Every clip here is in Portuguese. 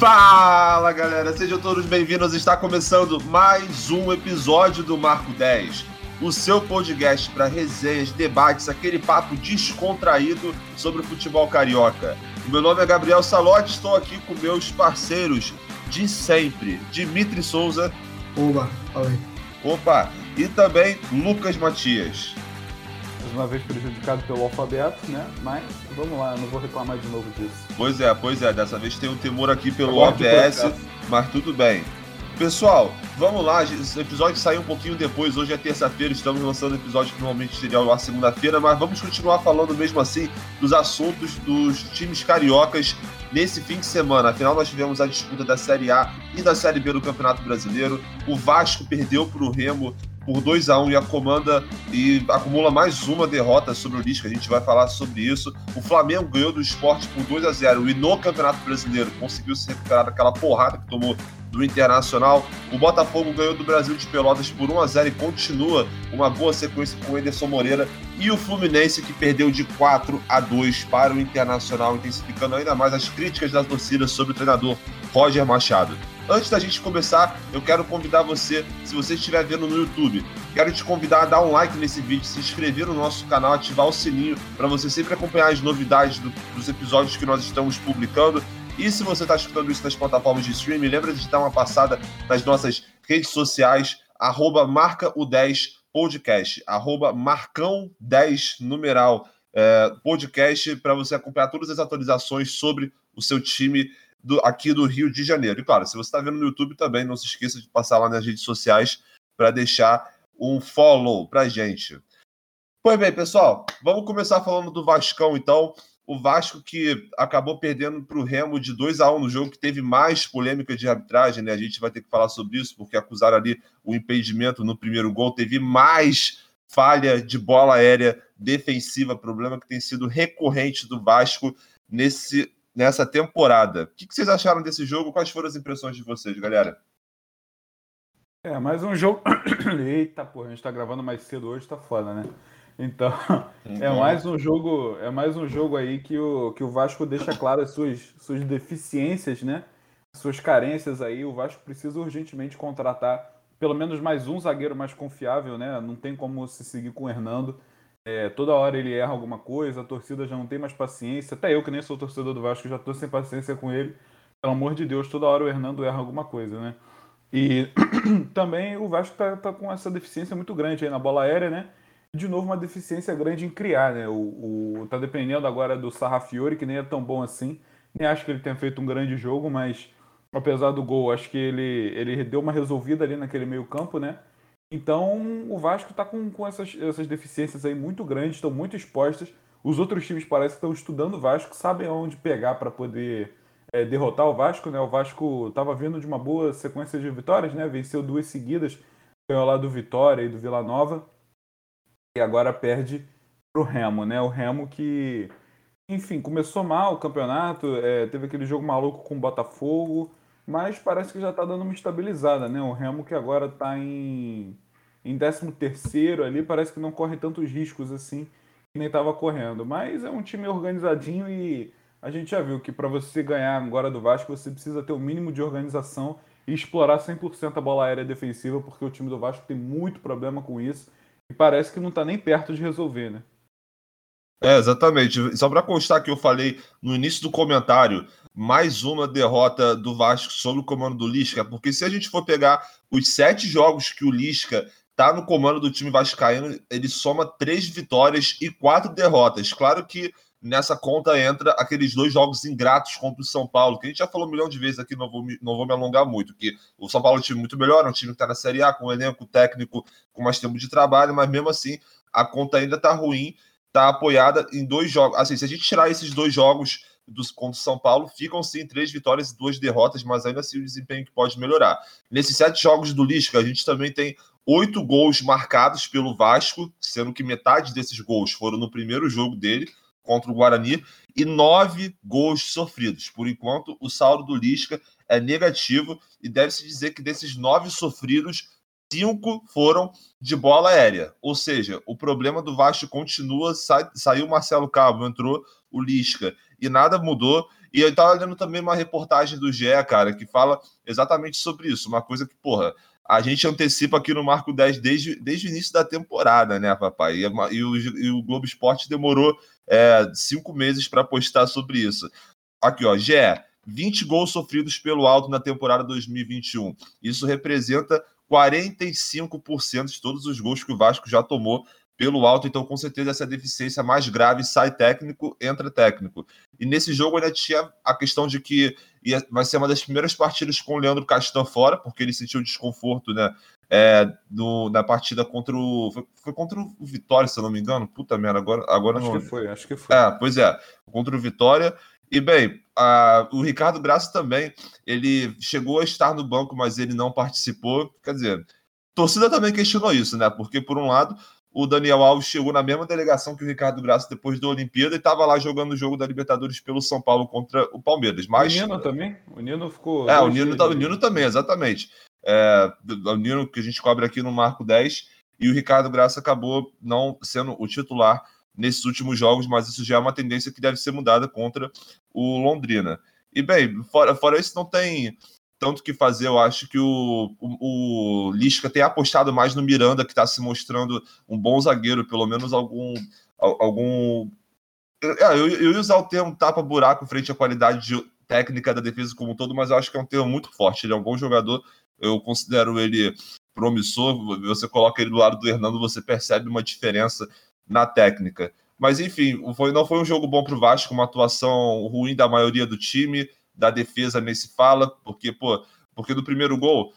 Fala galera, sejam todos bem-vindos. Está começando mais um episódio do Marco 10, o seu podcast para resenhas, debates, aquele papo descontraído sobre o futebol carioca. Meu nome é Gabriel Salotti, estou aqui com meus parceiros de sempre, Dimitri Souza. Oba, fala aí. Opa, e também Lucas Matias. Mais uma vez prejudicado pelo alfabeto, né? Mas vamos lá, não vou reclamar de novo disso. Pois é, pois é, dessa vez tem um temor aqui pelo OBS, mas tudo bem. Pessoal, vamos lá. Esse episódio saiu um pouquinho depois. Hoje é terça-feira, estamos lançando o episódio que normalmente seria na segunda-feira, mas vamos continuar falando mesmo assim dos assuntos dos times cariocas nesse fim de semana. Afinal, nós tivemos a disputa da Série A e da Série B do Campeonato Brasileiro. O Vasco perdeu para o Remo por 2 a 1 um, e a comanda e acumula mais uma derrota sobre o Lisca. A gente vai falar sobre isso. O Flamengo ganhou do esporte por 2 a 0 e no Campeonato Brasileiro conseguiu se recuperar daquela porrada que tomou do Internacional. O Botafogo ganhou do Brasil de Pelotas por 1 a 0 e continua uma boa sequência com o Ederson Moreira. E o Fluminense que perdeu de 4 a 2 para o Internacional, intensificando ainda mais as críticas das torcidas sobre o treinador Roger Machado. Antes da gente começar, eu quero convidar você, se você estiver vendo no YouTube, quero te convidar a dar um like nesse vídeo, se inscrever no nosso canal, ativar o sininho para você sempre acompanhar as novidades do, dos episódios que nós estamos publicando. E se você está escutando isso nas plataformas de streaming, lembra de dar uma passada nas nossas redes sociais, arroba marca o 10 podcast, arroba marcão 10 numeral é, podcast, para você acompanhar todas as atualizações sobre o seu time do, aqui do Rio de Janeiro. E claro, se você está vendo no YouTube também, não se esqueça de passar lá nas redes sociais para deixar um follow para gente. Pois bem, pessoal, vamos começar falando do Vascão, então. O Vasco que acabou perdendo para o Remo de 2 a 1 no jogo, que teve mais polêmica de arbitragem, né? A gente vai ter que falar sobre isso, porque acusaram ali o impedimento no primeiro gol. Teve mais falha de bola aérea defensiva, problema que tem sido recorrente do Vasco nesse nessa temporada. O que vocês acharam desse jogo? Quais foram as impressões de vocês, galera? É, mais um jogo. Eita, porra, a gente tá gravando mais cedo hoje, tá foda, né? Então, é uhum. mais um jogo, é mais um jogo aí que o, que o Vasco deixa claro as suas, suas deficiências, né? Suas carências aí. O Vasco precisa urgentemente contratar pelo menos mais um zagueiro mais confiável, né? Não tem como se seguir com o Hernando. É, toda hora ele erra alguma coisa, a torcida já não tem mais paciência. Até eu, que nem sou torcedor do Vasco, já estou sem paciência com ele. Pelo amor de Deus, toda hora o Hernando erra alguma coisa, né? E também o Vasco está tá com essa deficiência muito grande aí na bola aérea, né? De novo, uma deficiência grande em criar, né? O, o, tá dependendo agora do Sarrafiore, que nem é tão bom assim. Nem acho que ele tenha feito um grande jogo, mas apesar do gol, acho que ele, ele deu uma resolvida ali naquele meio campo, né? Então o Vasco está com, com essas, essas deficiências aí muito grandes, estão muito expostas. Os outros times parecem que estão estudando o Vasco, sabem aonde pegar para poder é, derrotar o Vasco. Né? O Vasco estava vindo de uma boa sequência de vitórias, né? venceu duas seguidas, ganhou lá do Vitória e do Vila Nova, e agora perde para o Remo. Né? O Remo que, enfim, começou mal o campeonato, é, teve aquele jogo maluco com o Botafogo mas parece que já está dando uma estabilizada, né? O Remo que agora está em, em 13 terceiro ali, parece que não corre tantos riscos assim que nem estava correndo. Mas é um time organizadinho e a gente já viu que para você ganhar agora do Vasco, você precisa ter o um mínimo de organização e explorar 100% a bola aérea defensiva, porque o time do Vasco tem muito problema com isso e parece que não está nem perto de resolver, né? É, exatamente. Só para constar que eu falei no início do comentário, mais uma derrota do Vasco sob o comando do Lisca, porque se a gente for pegar os sete jogos que o Lisca tá no comando do time vascaíno, ele soma três vitórias e quatro derrotas. Claro que nessa conta entra aqueles dois jogos ingratos contra o São Paulo, que a gente já falou um milhão de vezes aqui, não vou me, não vou me alongar muito, que o São Paulo é um time muito melhor, é um time que está na Série A, com um elenco técnico com mais tempo de trabalho, mas mesmo assim a conta ainda está ruim está apoiada em dois jogos. Assim, se a gente tirar esses dois jogos dos contra São Paulo, ficam sim três vitórias e duas derrotas, mas ainda assim o desempenho que pode melhorar. Nesses sete jogos do Lisca, a gente também tem oito gols marcados pelo Vasco, sendo que metade desses gols foram no primeiro jogo dele contra o Guarani e nove gols sofridos. Por enquanto, o saldo do Lisca é negativo e deve-se dizer que desses nove sofridos, cinco foram de bola aérea. Ou seja, o problema do Vasco continua. Sa saiu Marcelo Cabo, entrou o Lisca, e nada mudou. E eu tava lendo também uma reportagem do GE, cara, que fala exatamente sobre isso. Uma coisa que, porra, a gente antecipa aqui no Marco 10 desde, desde o início da temporada, né, papai? E, e, o, e o, Globo Esporte demorou é, cinco meses para postar sobre isso. Aqui, ó, GE, 20 gols sofridos pelo alto na temporada 2021. Isso representa 45% de todos os gols que o Vasco já tomou pelo alto, então com certeza essa deficiência mais grave sai técnico, entra técnico. E nesse jogo ainda tinha a questão de que ia, vai ser uma das primeiras partidas com o Leandro Castan fora, porque ele sentiu desconforto, né? É, do, na partida contra o. Foi, foi, contra o Vitória, se eu não me engano. Puta merda, agora, agora acho não. Acho que foi, acho que foi. É, pois é, contra o Vitória. E bem, a, o Ricardo Graça também, ele chegou a estar no banco, mas ele não participou. Quer dizer, torcida também questionou isso, né? Porque, por um lado, o Daniel Alves chegou na mesma delegação que o Ricardo Graça depois da Olimpíada e estava lá jogando o jogo da Libertadores pelo São Paulo contra o Palmeiras. Mas... O Nino também? O Nino ficou. É, o Nino, tá, o Nino também, exatamente. É, o Nino que a gente cobre aqui no Marco 10 e o Ricardo Graça acabou não sendo o titular nesses últimos jogos, mas isso já é uma tendência que deve ser mudada contra o Londrina. E bem, fora, fora isso, não tem tanto que fazer. Eu acho que o, o, o Lisca tem apostado mais no Miranda, que está se mostrando um bom zagueiro, pelo menos algum. algum é, eu, eu ia usar o termo tapa-buraco frente à qualidade de, técnica da defesa como um todo, mas eu acho que é um termo muito forte. Ele é um bom jogador, eu considero ele promissor. Você coloca ele do lado do Hernando, você percebe uma diferença na técnica. Mas enfim, foi, não foi um jogo bom para o Vasco, uma atuação ruim da maioria do time da defesa nem se fala, porque, pô, porque no primeiro gol,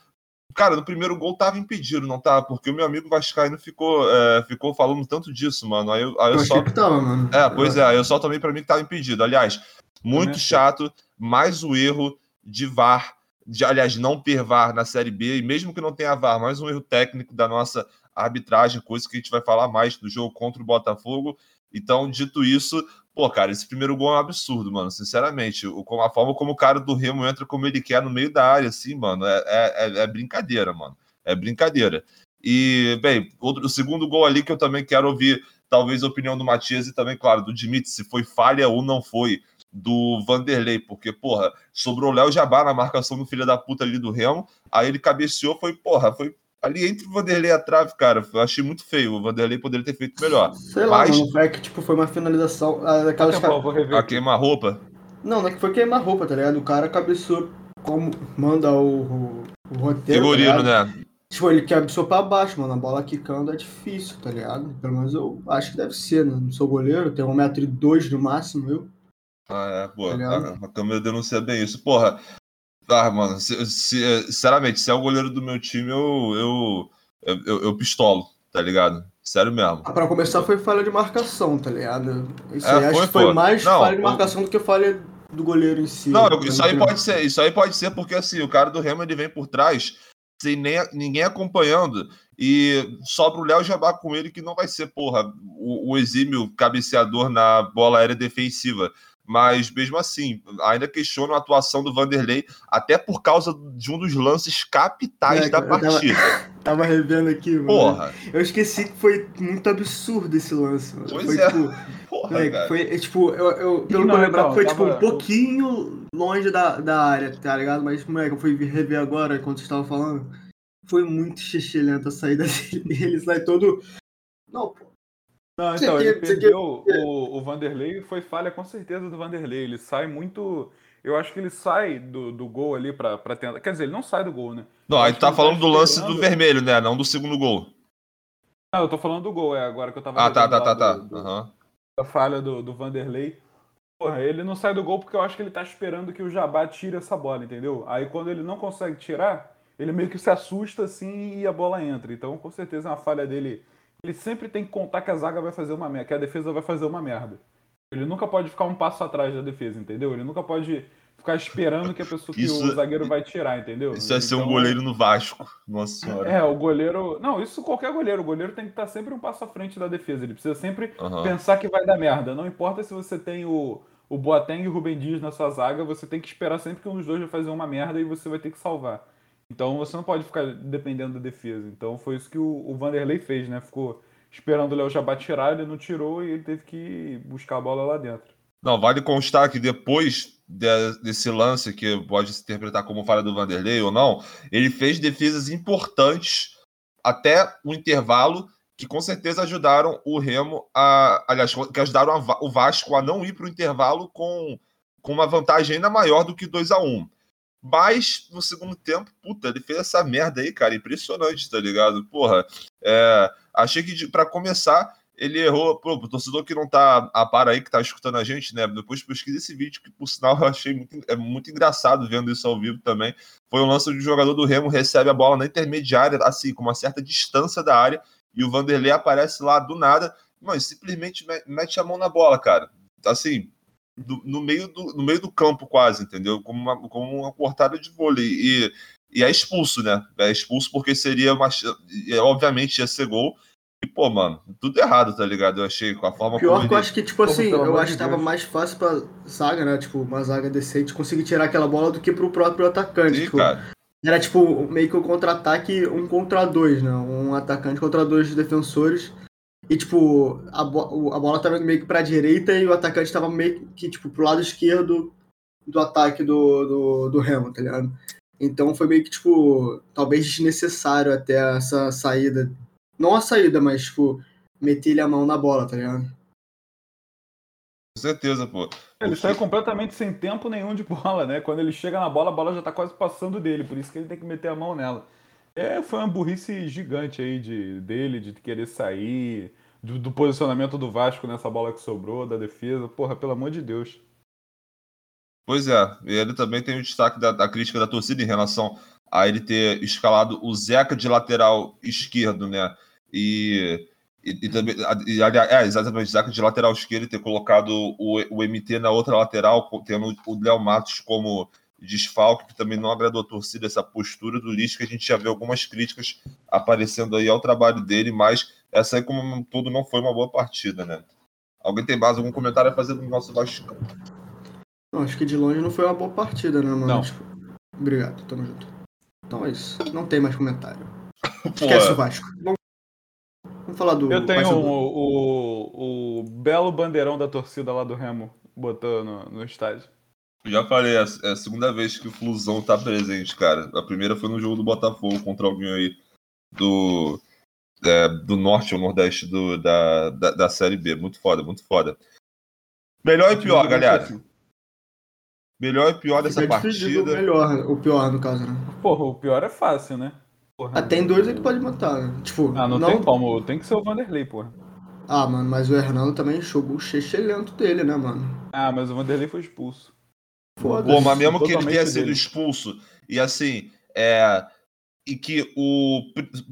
cara, no primeiro gol tava impedido, não tá? Porque o meu amigo Vascaíno ficou, é, ficou falando tanto disso, mano. Aí eu, aí eu, eu só. Que tava, mano. É, pois é, eu só tomei para mim que tava impedido. Aliás, muito chato, mais o erro de VAR, de, aliás, não ter VAR na Série B, e mesmo que não tenha VAR, mais um erro técnico da nossa arbitragem, coisa que a gente vai falar mais do jogo contra o Botafogo. Então, dito isso, Pô, cara, esse primeiro gol é um absurdo, mano. Sinceramente, a forma como o cara do Remo entra como ele quer no meio da área, assim, mano, é, é, é, é brincadeira, mano. É brincadeira. E, bem, outro, o segundo gol ali que eu também quero ouvir, talvez a opinião do Matias e também, claro, do Dimitri, se foi falha ou não foi, do Vanderlei, porque, porra, sobrou o Léo Jabá na marcação do filho da puta ali do Remo, aí ele cabeceou, foi, porra, foi ali entre o Vanderlei e a trave, cara, eu achei muito feio. O Vanderlei poderia ter feito melhor. Sei lá, Mas... não é que tipo, foi uma finalização. Ah, aquelas ca... A queima-roupa? Não, não é que foi queima-roupa, tá ligado? O cara cabeçou como manda o, o, o roteiro. Tá Figurino, tá né? Tipo, ele cabeçou pra baixo, mano. A bola quicando é difícil, tá ligado? Pelo menos eu acho que deve ser, né? Não sou goleiro, tenho um metro e dois no máximo, eu. Ah, é, pô, tá a, a câmera denuncia bem isso. Porra, ah, mano, se, se, sinceramente, se é o goleiro do meu time, eu, eu, eu, eu pistolo, tá ligado? Sério mesmo. Ah, pra começar, foi falha de marcação, tá ligado? Isso é, aí, foi, acho que foi mais não, falha de marcação eu... do que falha do goleiro em si. Não, isso aí pode ser, isso aí pode ser porque assim, o cara do Remo ele vem por trás sem nem, ninguém acompanhando e sobra o Léo Jabá com ele que não vai ser, porra, o, o exímio cabeceador na bola aérea defensiva mas mesmo assim, ainda questiono a atuação do Vanderlei, até por causa de um dos lances capitais é, da partida. Tava, tava, revendo aqui, mano. Porra. Eu esqueci que foi muito absurdo esse lance. Mano. Pois foi, é. Tipo, Porra, é, foi, é, tipo, eu, eu, pelo que eu lembrar, então, foi tipo um pouquinho longe da, da área, tá ligado? Mas, moleque, eu fui rever agora, quando você estava falando. Foi muito xixelento a saída dele. Ele sai todo. Não, pô não, então, ele perdeu o, o Vanderlei, foi falha com certeza do Vanderlei. Ele sai muito. Eu acho que ele sai do, do gol ali pra, pra tentar. Quer dizer, ele não sai do gol, né? Não, aí tá falando tá do lance do vermelho, né? Não do segundo gol. Não, eu tô falando do gol, é agora que eu tava. Ah, tá, tá, tá, tá. Uhum. A falha do, do Vanderlei. Porra, ele não sai do gol porque eu acho que ele tá esperando que o Jabá tire essa bola, entendeu? Aí quando ele não consegue tirar, ele meio que se assusta assim e a bola entra. Então, com certeza é uma falha dele ele sempre tem que contar que a zaga vai fazer uma merda, que a defesa vai fazer uma merda. Ele nunca pode ficar um passo atrás da defesa, entendeu? Ele nunca pode ficar esperando que a pessoa que o zagueiro vai tirar, entendeu? Isso é ser um então, goleiro no Vasco, nossa senhora. É, o goleiro. Não, isso qualquer goleiro. O goleiro tem que estar sempre um passo à frente da defesa. Ele precisa sempre uhum. pensar que vai dar merda. Não importa se você tem o, o Boateng e o Rubem Dias na sua zaga, você tem que esperar sempre que um dos dois vai fazer uma merda e você vai ter que salvar. Então você não pode ficar dependendo da defesa. Então foi isso que o, o Vanderlei fez, né? Ficou esperando o Léo Jabá tirar, ele não tirou e ele teve que buscar a bola lá dentro. Não, vale constar que depois de, desse lance, que pode se interpretar como falha do Vanderlei ou não, ele fez defesas importantes até o intervalo que com certeza ajudaram o Remo a. Aliás, que ajudaram a, o Vasco a não ir para o intervalo com, com uma vantagem ainda maior do que 2 a 1 Mas no segundo tempo, puta, ele fez essa merda aí, cara. Impressionante, tá ligado? Porra, é, achei que para começar ele errou. Pô, o torcedor que não tá a par aí, que tá escutando a gente, né? Depois pesquisa esse vídeo, que por sinal eu achei muito, é muito engraçado vendo isso ao vivo também. Foi um lance onde o jogador do Remo recebe a bola na intermediária, assim, com uma certa distância da área, e o Vanderlei aparece lá do nada, mas simplesmente mete a mão na bola, cara. Assim, do, no, meio do, no meio do campo, quase, entendeu? Como uma, como uma cortada de vôlei. E, e é expulso, né? É expulso porque seria uma. Obviamente ia ser gol e, pô, mano, tudo errado, tá ligado? Eu achei com a forma Pior que ele... eu acho que, tipo assim, eu acho que tava mais fácil pra zaga, né? Tipo, uma zaga decente conseguir tirar aquela bola do que pro próprio atacante. Sim, tipo, cara. Era tipo meio que um contra-ataque um contra dois, né? Um atacante contra dois defensores. E, tipo, a, bo a bola tava meio que pra direita e o atacante tava meio que, tipo, pro lado esquerdo do ataque do, do, do Remo, tá ligado? Então foi meio que, tipo, talvez desnecessário até essa saída não a saída, mas, tipo, meter ele a mão na bola, tá ligado? Com certeza, pô. Ele sai completamente sem tempo nenhum de bola, né? Quando ele chega na bola, a bola já tá quase passando dele, por isso que ele tem que meter a mão nela. É, foi uma burrice gigante aí de, dele, de querer sair, do, do posicionamento do Vasco nessa bola que sobrou, da defesa. Porra, pelo amor de Deus. Pois é, ele também tem o destaque da, da, crítica da torcida em relação a ele ter escalado o Zeca de lateral esquerdo, né? E, e, e também, e, é, exatamente, Zeca de lateral esquerdo e ter colocado o, o MT na outra lateral, tendo o Léo Matos como desfalque, que também não agradou a torcida, essa postura do Lisca, que a gente já vê algumas críticas aparecendo aí ao trabalho dele, mas essa aí, como um todo, não foi uma boa partida, né? Alguém tem mais algum comentário a fazer do nosso Vasco? Não, acho que de longe não foi uma boa partida, né, mano? Não. Tipo, obrigado, tamo junto. Então é isso. Não tem mais comentário. Esquece o Vasco. Vamos, vamos falar do. Eu tenho o, o, o, belo bandeirão da torcida lá do Remo botando no, no estádio. Já falei, é, é a segunda vez que o Flusão tá presente, cara. A primeira foi no jogo do Botafogo contra alguém aí do, é, do norte ou nordeste do, da, da, da, Série B. Muito foda, muito foda. Melhor e pior, galera. Assim. Melhor e pior dessa partida. Melhor, o pior, no caso, né? Porra, o pior é fácil, né? Porra, ah, tem dois aí que pode matar, né? Tipo, ah, não, não, tem como, tem que ser o Vanderlei, porra. Ah, mano, mas o Hernando também jogou o lento dele, né, mano? Ah, mas o Vanderlei foi expulso. Pô, mas mesmo que ele tenha sido expulso, e assim, é. E que o.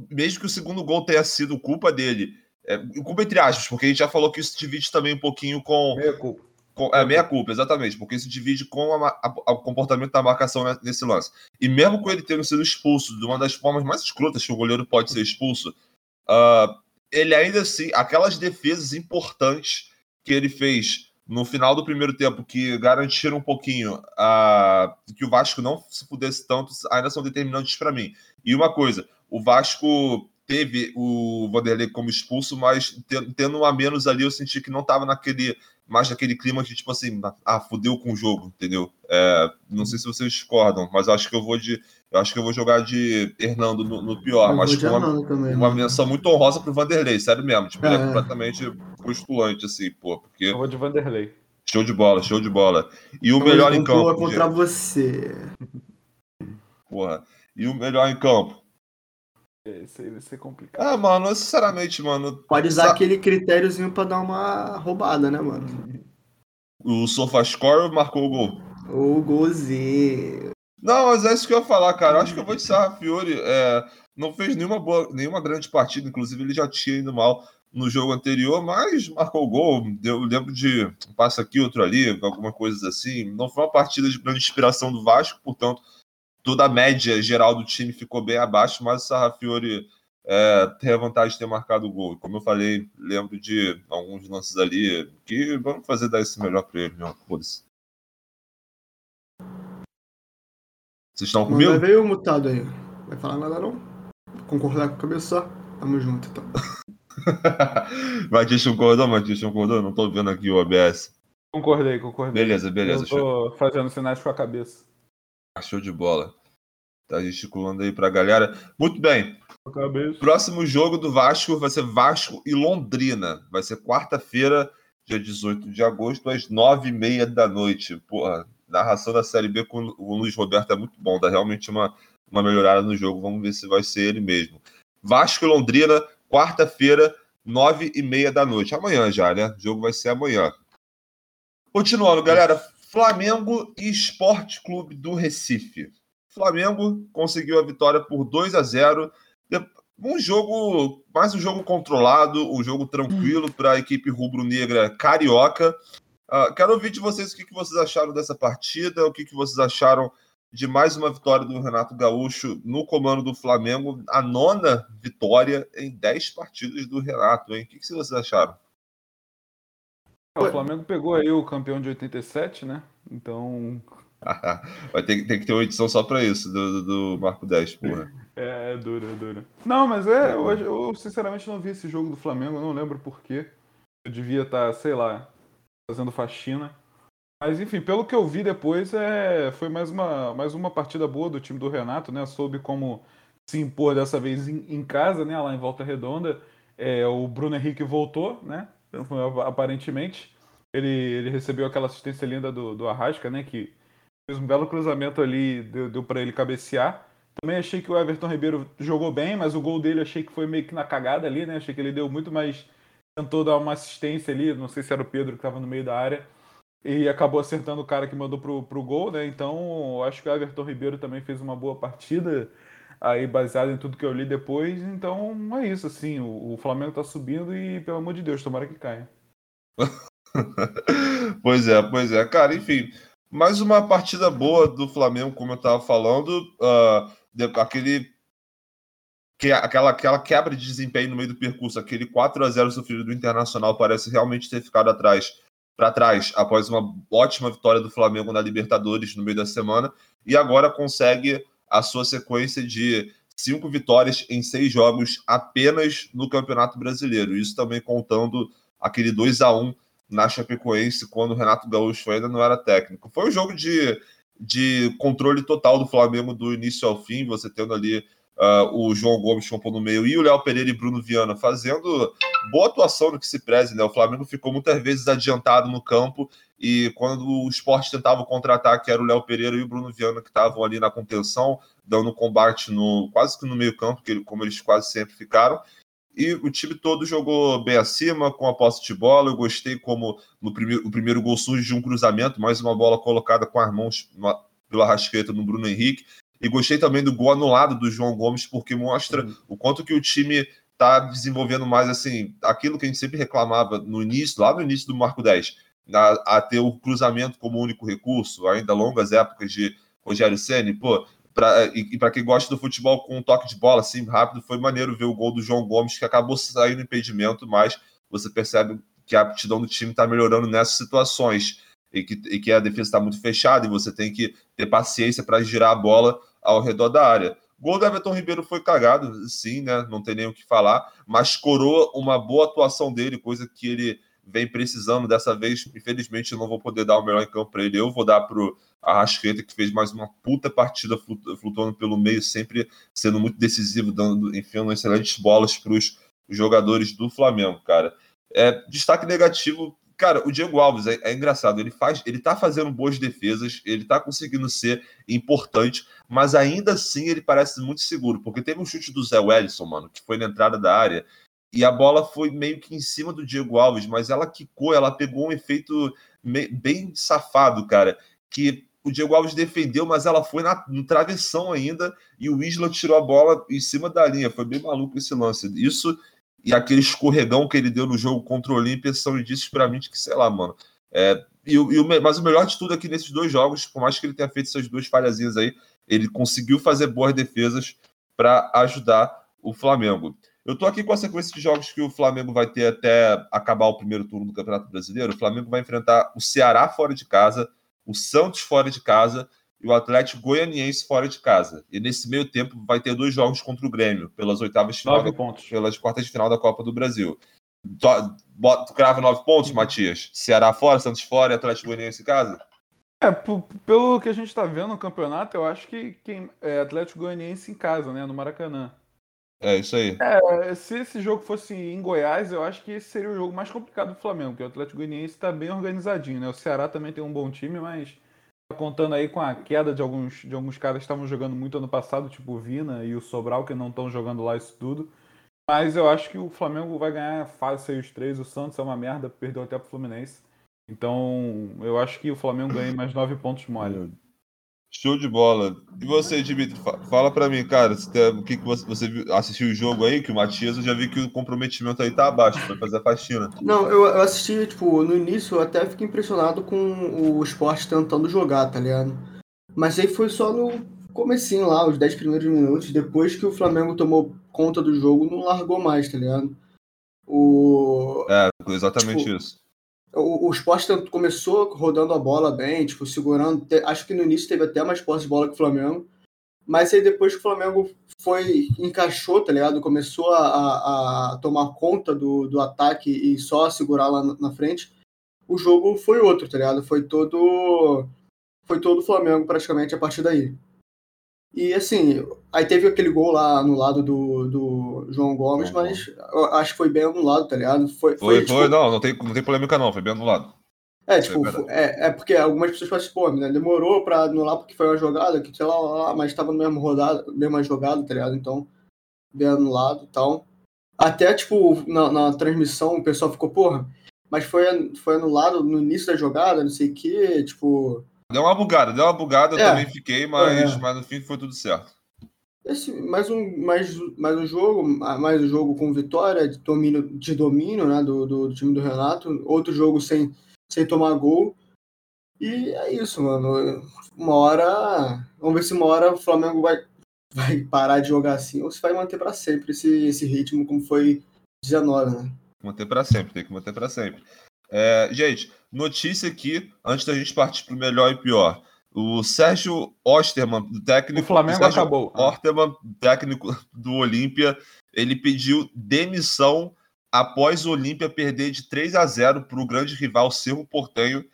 Mesmo que o segundo gol tenha sido culpa dele. É, culpa entre aspas, porque a gente já falou que isso divide também um pouquinho com. Meia culpa. Com, é, meia culpa, exatamente, porque isso divide com o comportamento da marcação nesse lance. E mesmo com ele tendo sido expulso de uma das formas mais escrotas que o goleiro pode ser expulso, uh, ele ainda assim, aquelas defesas importantes que ele fez no final do primeiro tempo, que garantiram um pouquinho uh, que o Vasco não se pudesse tanto, ainda são determinantes para mim. E uma coisa, o Vasco teve o Vanderlei como expulso, mas tendo um a menos ali, eu senti que não estava naquele mais naquele clima de tipo assim, ah, fudeu com o jogo, entendeu? É, não sei se vocês discordam, mas acho que eu vou de. Eu acho que eu vou jogar de Hernando no, no pior, eu mas com uma, também, uma né? menção muito honrosa pro Vanderlei, sério mesmo. Tipo, é. ele é completamente postulante, assim, pô. Porque... Eu vou de Vanderlei. Show de bola, show de bola. E o eu melhor em campo. contra gente. você. Porra. E o melhor em campo? Isso aí vai ser complicado. Ah, mano, sinceramente, mano. Pode usar sa... aquele critériozinho pra dar uma roubada, né, mano? O SofaScore marcou o gol. O golzinho. Não, mas é isso que eu ia falar, cara. Eu acho que eu vou de Sarra Fiore. É, não fez nenhuma, boa, nenhuma grande partida, inclusive ele já tinha ido mal no jogo anterior, mas marcou o gol. Eu lembro de um passo aqui, outro ali, alguma coisa assim. Não foi uma partida de grande inspiração do Vasco, portanto, toda a média geral do time ficou bem abaixo, mas o Sarrafiore é, tem a vantagem de ter marcado o gol. Como eu falei, lembro de alguns lances ali que vamos fazer dar esse melhor para ele, não, foda-se. Vocês estão comigo? Mas veio mutado aí. Vai falar nada não? Concordar com o cabeça? Tamo junto então. Matisse concordou, Matisse concordou? Não tô vendo aqui o OBS. Concordei, concordei. Beleza, beleza. Eu tô fazendo sinais com a cabeça. Show de bola. Tá gesticulando aí pra galera. Muito bem. Próximo jogo do Vasco vai ser Vasco e Londrina. Vai ser quarta-feira, dia 18 de agosto, às nove e meia da noite. Porra, narração da Série B com o Luiz Roberto é muito bom. Dá realmente uma, uma melhorada no jogo. Vamos ver se vai ser ele mesmo. Vasco e Londrina, quarta-feira, nove e meia da noite. Amanhã já, né? O jogo vai ser amanhã. Continuando, galera. Flamengo e Esporte Clube do Recife. Flamengo conseguiu a vitória por 2 a 0. Um jogo, mais um jogo controlado, um jogo tranquilo para a equipe rubro-negra carioca. Uh, quero ouvir de vocês o que, que vocês acharam dessa partida, o que, que vocês acharam de mais uma vitória do Renato Gaúcho no comando do Flamengo, a nona vitória em 10 partidas do Renato, hein? O que, que vocês acharam? O Flamengo pegou aí o campeão de 87, né? Então. Vai ter, que ter uma edição só pra isso, do, do, Marco 10, porra. É, é dura, é dura. Não, mas é, eu, eu, sinceramente não vi esse jogo do Flamengo, não lembro porquê. Eu devia estar, tá, sei lá, fazendo faxina. Mas enfim, pelo que eu vi depois, é, foi mais uma, mais uma partida boa do time do Renato, né? Soube como se impor dessa vez em, em casa, né? Lá em Volta Redonda. É, o Bruno Henrique voltou, né? Aparentemente. Ele, ele recebeu aquela assistência linda do, do Arrasca, né? Que fez um belo cruzamento ali, deu, deu para ele cabecear. Também achei que o Everton Ribeiro jogou bem, mas o gol dele achei que foi meio que na cagada ali, né? Achei que ele deu muito mais. Tentou dar uma assistência ali, não sei se era o Pedro que estava no meio da área e acabou acertando o cara que mandou pro, pro gol, né? Então, acho que o Everton Ribeiro também fez uma boa partida, aí baseado em tudo que eu li depois. Então, é isso, assim, o, o Flamengo tá subindo e, pelo amor de Deus, tomara que caia. pois é, pois é. Cara, enfim, mais uma partida boa do Flamengo, como eu tava falando, uh, de, aquele que aquela, aquela quebra de desempenho no meio do percurso, aquele 4 a 0 sofrido do Internacional parece realmente ter ficado atrás para trás após uma ótima vitória do Flamengo na Libertadores no meio da semana e agora consegue a sua sequência de cinco vitórias em seis jogos apenas no Campeonato Brasileiro. Isso também contando aquele 2 a 1 na Chapecoense quando o Renato Gaúcho ainda não era técnico. Foi um jogo de, de controle total do Flamengo do início ao fim, você tendo ali uh, o João Gomes compõe no meio e o Léo Pereira e Bruno Viana fazendo boa atuação no que se preze, né? O Flamengo ficou muitas vezes adiantado no campo e quando o esporte tentava contra-ataque, era o Léo Pereira e o Bruno Viana que estavam ali na contenção, dando combate no quase que no meio-campo, como eles quase sempre ficaram. E o time todo jogou bem acima, com a posse de bola. Eu gostei como no primeiro, o primeiro gol surge de um cruzamento, mais uma bola colocada com as mãos pela rasqueta no Bruno Henrique. E gostei também do gol anulado do João Gomes, porque mostra uhum. o quanto que o time está desenvolvendo mais assim aquilo que a gente sempre reclamava no início, lá no início do Marco 10, a, a ter o cruzamento como único recurso, ainda longas épocas de Rogério Ceni, pô, pra, e, e para quem gosta do futebol com um toque de bola assim rápido, foi maneiro ver o gol do João Gomes que acabou saindo impedimento, mas você percebe que a aptidão do time está melhorando nessas situações e que, e que a defesa está muito fechada e você tem que ter paciência para girar a bola ao redor da área. Gol do Everton Ribeiro foi cagado, sim, né? Não tem nem o que falar, mas coroa uma boa atuação dele, coisa que ele vem precisando dessa vez. Infelizmente, eu não vou poder dar o melhor em campo para ele. Eu vou dar pro Arrascaeta, que fez mais uma puta partida flutuando pelo meio, sempre sendo muito decisivo, dando, enfiando excelentes bolas para os jogadores do Flamengo, cara. É, destaque negativo Cara, o Diego Alves é, é, engraçado, ele faz, ele tá fazendo boas defesas, ele tá conseguindo ser importante, mas ainda assim ele parece muito seguro, porque teve um chute do Zé Wellison, mano, que foi na entrada da área, e a bola foi meio que em cima do Diego Alves, mas ela quicou, ela pegou um efeito bem safado, cara, que o Diego Alves defendeu, mas ela foi na, no travessão ainda, e o Isla tirou a bola em cima da linha, foi bem maluco esse lance. Isso e aquele escorregão que ele deu no jogo contra o Olímpia são indícios para mim de que, sei lá, mano. É, e, e mas o melhor de tudo é nesses dois jogos, por mais que ele tenha feito essas duas falhazinhas aí, ele conseguiu fazer boas defesas para ajudar o Flamengo. Eu tô aqui com a sequência de jogos que o Flamengo vai ter até acabar o primeiro turno do Campeonato Brasileiro. O Flamengo vai enfrentar o Ceará fora de casa, o Santos fora de casa e o Atlético Goianiense fora de casa. E nesse meio tempo vai ter dois jogos contra o Grêmio, pelas oitavas de final, da, pelas quartas de final da Copa do Brasil. bota, crava nove pontos, Matias? Ceará fora, Santos fora e Atlético Goianiense em casa? É, pelo que a gente está vendo no campeonato, eu acho que quem é Atlético Goianiense em casa, né, no Maracanã. É isso aí. É, se esse jogo fosse em Goiás, eu acho que esse seria o jogo mais complicado do Flamengo, porque o Atlético Goianiense está bem organizadinho, né? O Ceará também tem um bom time, mas contando aí com a queda de alguns, de alguns caras que estavam jogando muito ano passado, tipo o Vina e o Sobral, que não estão jogando lá isso tudo. Mas eu acho que o Flamengo vai ganhar fácil os três. O Santos é uma merda, perdeu até pro Fluminense. Então, eu acho que o Flamengo ganha mais nove pontos mole. Show de bola. E você, Dimitri, fala para mim, cara, o que, que você, você assistiu o jogo aí, que o Matias, eu já vi que o comprometimento aí tá abaixo para fazer a faxina. Não, eu, eu, assisti, tipo, no início eu até fiquei impressionado com o esporte tentando jogar, tá ligado? Mas aí foi só no comecinho lá, os 10 primeiros minutos, depois que o Flamengo tomou conta do jogo, não largou mais, tá ligado? O... É, exatamente tipo, isso. O, o Sport começou rodando a bola bem, tipo, segurando. Acho que no início teve até mais posse de bola que o Flamengo. Mas aí depois que o Flamengo foi, encaixou, tá ligado? Começou a, a tomar conta do, do ataque e só segurar lá na, na frente, o jogo foi outro, tá ligado? Foi todo. Foi todo o Flamengo praticamente a partir daí. E assim, aí teve aquele gol lá no lado do, do João Gomes, mas acho que foi bem anulado, tá ligado? Foi, foi, foi, tipo... não, não tem, não tem polêmica não, foi bem anulado. É, tipo, é, é, porque algumas pessoas falam assim, pô, né, demorou pra anular porque foi uma jogada, que sei lá, lá mas tava no mesmo rodado, mesma jogada, tá ligado? Então, bem anulado e tal. Até, tipo, na, na transmissão o pessoal ficou, porra, mas foi, foi anulado no início da jogada, não sei o que, tipo Deu uma bugada, deu uma bugada, eu é. também fiquei, mas, é. mas no fim foi tudo certo. Esse, mais, um, mais, mais um jogo, mais um jogo com vitória, de domínio, de domínio né, do, do, do, time do Renato. Outro jogo sem, sem tomar gol. E é isso, mano. Uma hora. Vamos ver se uma hora o Flamengo vai, vai parar de jogar assim ou se vai manter para sempre esse, esse ritmo como foi 19, né? Manter para sempre, tem que manter para sempre. É, gente, notícia aqui, antes da gente partir para o melhor e pior. O Sérgio Osterman, técnico. O Flamengo Sérgio acabou. Osterman, técnico do Olímpia, ele pediu demissão após o Olímpia perder de 3 a 0 para o grande rival Cerro Portenho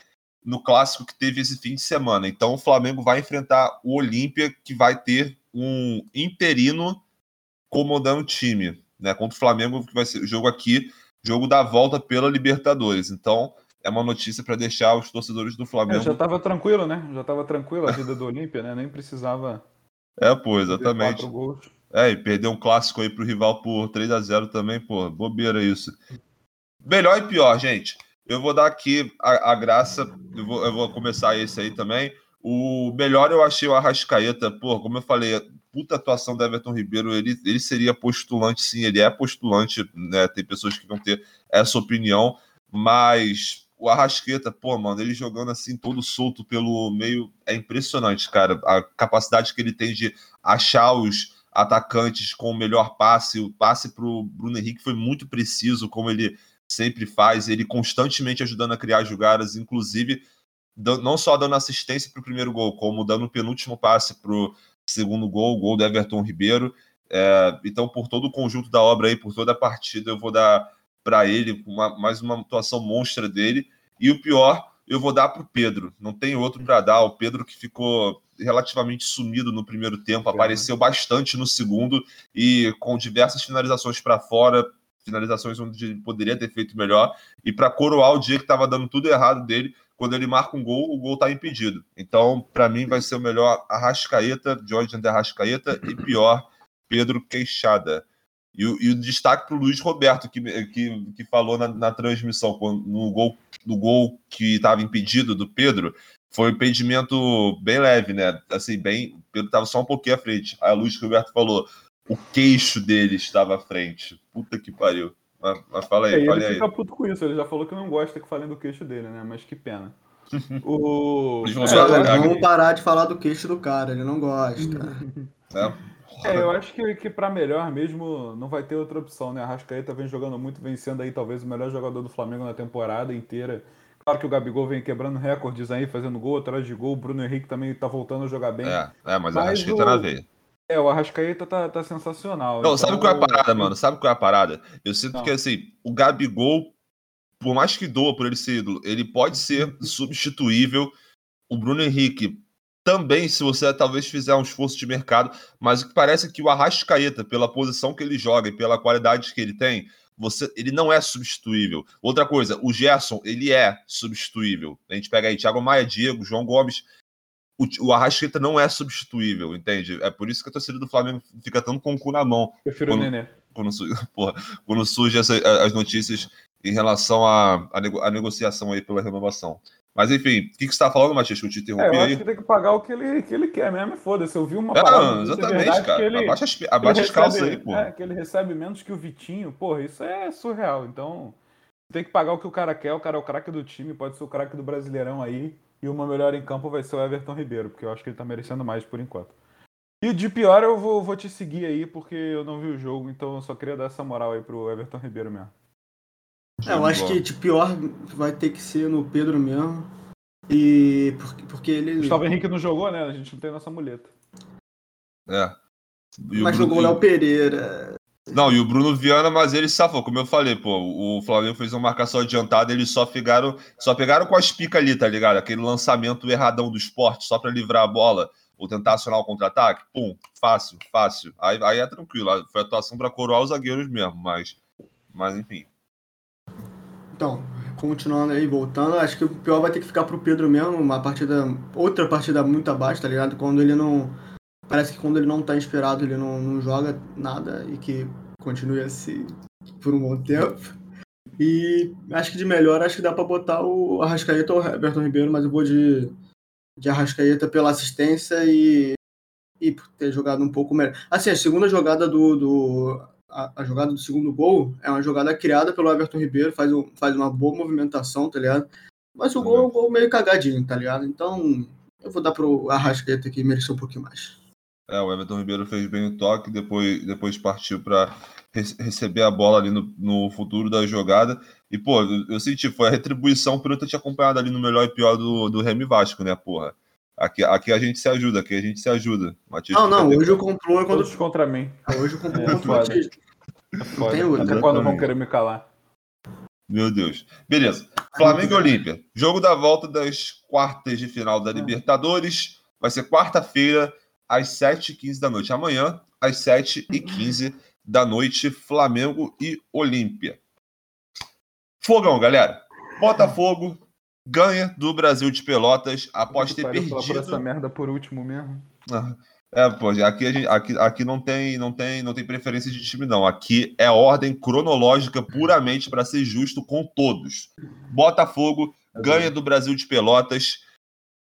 no clássico que teve esse fim de semana. Então o Flamengo vai enfrentar o Olímpia, que vai ter um interino comandando o time. Né, contra o Flamengo, que vai ser o jogo aqui jogo da volta pela Libertadores. Então, é uma notícia para deixar os torcedores do Flamengo. É, já estava tranquilo, né? Já estava tranquilo a vida do Olímpia, né? Nem precisava. É, pô, exatamente. É, e perder um clássico aí pro rival por 3 a 0 também, pô, bobeira isso. Melhor e pior, gente. Eu vou dar aqui a, a graça, eu vou, eu vou começar esse aí também. O melhor eu achei o Arrascaeta, pô, como eu falei, puta atuação do Everton Ribeiro, ele, ele seria postulante, sim, ele é postulante, né? Tem pessoas que vão ter essa opinião, mas o Arrasqueta, pô, mano, ele jogando assim todo solto pelo meio é impressionante, cara. A capacidade que ele tem de achar os atacantes com o melhor passe, o passe pro Bruno Henrique foi muito preciso, como ele sempre faz, ele constantemente ajudando a criar jogadas, inclusive não só dando assistência para o primeiro gol, como dando o penúltimo passe para o segundo gol, o gol do Everton Ribeiro. É, então, por todo o conjunto da obra aí, por toda a partida, eu vou dar para ele uma, mais uma atuação monstra dele. E o pior, eu vou dar para o Pedro. Não tem outro para dar. O Pedro que ficou relativamente sumido no primeiro tempo, apareceu bastante no segundo e com diversas finalizações para fora, finalizações onde ele poderia ter feito melhor. E para coroar o dia que estava dando tudo errado dele, quando ele marca um gol, o gol está impedido. Então, para mim, vai ser o melhor Arrascaeta, Jorge André Arrascaeta, e pior, Pedro Queixada. E, e o destaque para o Luiz Roberto, que, que, que falou na, na transmissão, no gol, no gol que estava impedido do Pedro, foi um impedimento bem leve, né? Assim, bem. O Pedro estava só um pouquinho à frente. Aí o Luiz Roberto falou: o queixo dele estava à frente. Puta que pariu. Mas, mas fala aí, é, ele aí. fica puto com isso, ele já falou que não gosta que falem do queixo dele, né? Mas que pena. o... vamos parar de falar do queixo do cara, ele não gosta. É, é eu acho que, que para melhor mesmo não vai ter outra opção, né? A Rascaeta vem jogando muito, vencendo aí talvez o melhor jogador do Flamengo na temporada inteira. Claro que o Gabigol vem quebrando recordes aí, fazendo gol atrás de gol. O Bruno Henrique também tá voltando a jogar bem. É, é mas, mas a Rascaeta o... na veia. É, o Arrascaeta tá, tá sensacional. Não, então... sabe qual é a parada, mano? Sabe qual é a parada? Eu sinto Não. que, assim, o Gabigol, por mais que doa por ele ser ídolo, ele pode ser substituível. O Bruno Henrique também, se você talvez fizer um esforço de mercado, mas o que parece é que o Arrascaeta, pela posição que ele joga e pela qualidade que ele tem, você, ele não é substituível. Outra coisa, o Gerson, ele é substituível. A gente pega aí Thiago Maia, Diego, João Gomes, o, o Arrascaeta não é substituível, entende? É por isso que a torcida do Flamengo fica tanto com o cu na mão. Prefiro quando, o Nenê. Quando, porra, quando surgem as notícias em relação à, à, negociação aí pela renovação. Mas enfim, o que, que você está falando, Matias? Que eu te interrompi é, eu aí. Acho que tem que pagar o que ele, que ele quer mesmo, foda-se. Eu vi uma parada. Não, exatamente, verdade, cara. Ele, abaixa as, abaixa as calças aí, pô. É, que ele recebe menos que o Vitinho. Porra, isso é surreal. Então, tem que pagar o que o cara quer. O cara é o craque do time, pode ser o craque do Brasileirão aí. E uma melhor em campo vai ser o Everton Ribeiro, porque eu acho que ele tá merecendo mais por enquanto. E de pior eu vou, vou te seguir aí, porque eu não vi o jogo, então eu só queria dar essa moral aí pro Everton Ribeiro mesmo. É, eu acho que de pior vai ter que ser no Pedro mesmo. E porque, porque ele. Gustavo Henrique não jogou, né? A gente não tem nossa muleta. É. Mas jogou o Léo Pereira. Não, e o Bruno Viana, mas ele safou, como eu falei, pô, o Flamengo fez uma marcação adiantada, eles só pegaram, só pegaram com as picas ali, tá ligado? Aquele lançamento erradão do esporte, só para livrar a bola, ou tentar acionar o contra-ataque, pum, fácil, fácil. Aí, aí é tranquilo, foi atuação para coroar os zagueiros mesmo, mas, mas enfim. Então, continuando aí, voltando, acho que o pior vai ter que ficar pro Pedro mesmo, uma partida, outra partida muito abaixo, tá ligado? Quando ele não parece que quando ele não tá inspirado, ele não, não joga nada e que continue assim por um bom tempo. E acho que de melhor, acho que dá para botar o Arrascaeta ou o Everton Ribeiro, mas eu vou de, de Arrascaeta pela assistência e, e por ter jogado um pouco melhor. Assim, a segunda jogada do. do a, jogada do segundo gol é uma jogada criada pelo Everton Ribeiro, faz, um, faz uma boa movimentação, tá ligado? Mas o gol é um gol meio cagadinho, tá ligado? Então eu vou dar pro Arrascaeta que mereceu um pouquinho mais. É, o Everton Ribeiro fez bem o toque, depois, depois partiu para receber a bola ali no, no futuro da jogada. E, pô, eu, eu senti, foi a retribuição por eu ter te acompanhado ali no melhor e pior do, do Remy Vasco, né, porra? Aqui, aqui a gente se ajuda, aqui a gente se ajuda. Matias não, não, hoje eu compro é quando. Todos contra mim. Hoje eu compro é, contra o. É foda. Até quando vão querer me calar. Meu Deus. Beleza. Flamengo e Olímpia. Jogo da volta das quartas de final da Libertadores. Vai ser quarta-feira, às 7h15 da noite. Amanhã, às 7h15 da noite, Flamengo e Olímpia. Fogão, galera. Botafogo ganha do Brasil de Pelotas após ter perdido. Por essa merda por último mesmo. É, pô, aqui, gente, aqui, aqui não, tem, não, tem, não tem preferência de time, não. Aqui é ordem cronológica puramente para ser justo com todos. Botafogo ganha do Brasil de Pelotas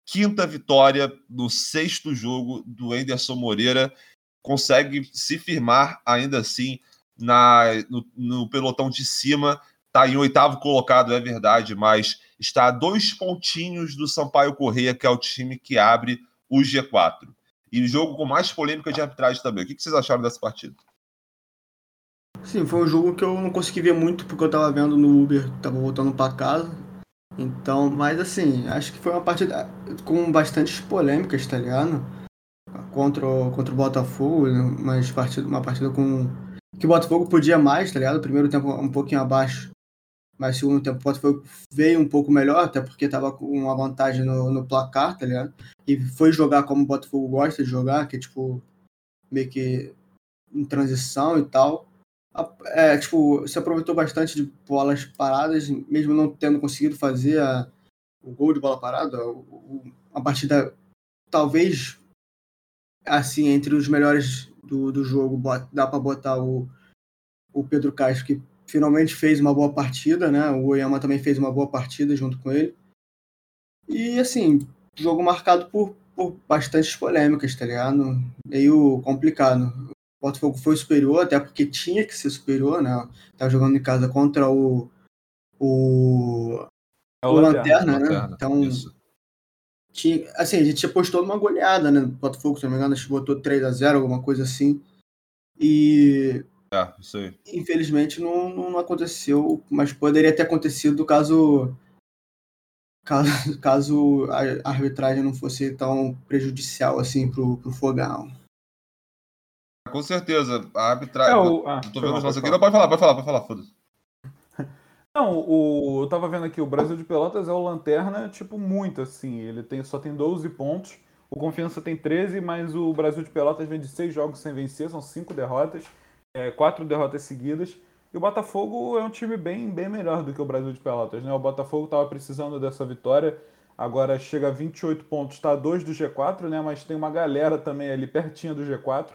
quinta vitória no sexto jogo do Anderson Moreira, consegue se firmar ainda assim na, no, no pelotão de cima, está em oitavo colocado, é verdade, mas está a dois pontinhos do Sampaio Correia, que é o time que abre o G4. E jogo com mais polêmica de arbitragem também. O que vocês acharam dessa partida? Sim, foi um jogo que eu não consegui ver muito porque eu estava vendo no Uber, estava voltando para casa. Então, mas assim, acho que foi uma partida com bastantes polêmicas, tá ligado? Contra, o, contra o Botafogo, mas partida, uma partida com. que o Botafogo podia mais, tá ligado? Primeiro tempo um pouquinho abaixo, mas segundo tempo o Botafogo veio um pouco melhor, até porque tava com uma vantagem no, no placar, tá ligado? E foi jogar como o Botafogo gosta de jogar, que é tipo, meio que em transição e tal é, tipo, se aproveitou bastante de bolas paradas, mesmo não tendo conseguido fazer a, o gol de bola parada, a partida talvez assim entre os melhores do, do jogo dá para botar o, o Pedro Castro que finalmente fez uma boa partida, né? O Oyama também fez uma boa partida junto com ele. E assim, jogo marcado por, por bastantes polêmicas, tá ligado? Meio complicado. Botafogo foi superior, até porque tinha que ser superior, né? Tava jogando em casa contra o. O, é o, o Lanterna, né? Lanterna, então. Tinha, assim, a gente apostou numa goleada, né? Botafogo, se não me engano, acho que botou 3x0, alguma coisa assim. E. É, isso aí. Infelizmente não, não aconteceu, mas poderia ter acontecido caso. Caso, caso a arbitragem não fosse tão prejudicial assim pro, pro Fogão. com certeza. A arbitragem. É, o... ah, tô vendo aqui. Não, pode falar, pode falar, pode falar, foda-se. Não, o, eu tava vendo aqui, o Brasil de Pelotas é o lanterna, tipo, muito assim. Ele tem, só tem 12 pontos. O Confiança tem 13, mas o Brasil de Pelotas vem de 6 jogos sem vencer, são 5 derrotas, é, 4 derrotas seguidas. E o Botafogo é um time bem, bem melhor do que o Brasil de Pelotas, né? O Botafogo estava precisando dessa vitória, agora chega a 28 pontos, está a 2 do G4, né? Mas tem uma galera também ali pertinho do G4.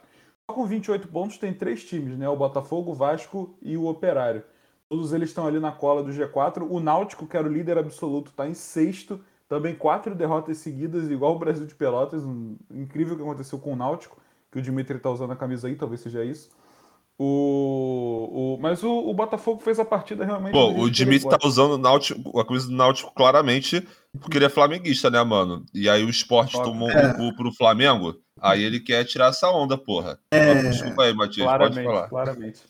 Só com 28 pontos tem três times, né? O Botafogo, o Vasco e o Operário. Todos eles estão ali na cola do G4. O Náutico, que era o líder absoluto, está em sexto também quatro derrotas seguidas, igual o Brasil de Pelotas. Um, incrível o que aconteceu com o Náutico, que o Dimitri está usando a camisa aí, talvez seja isso. O, o, mas o, o Botafogo fez a partida realmente. Pô, o Dimitri tá usando o Náutico, a camisa do Náutico claramente porque ele é flamenguista, né, mano? E aí o esporte Óbvio. tomou é. um cu pro Flamengo. Aí ele quer tirar essa onda, porra. É. Desculpa aí, Matias, claramente, pode falar. Claramente.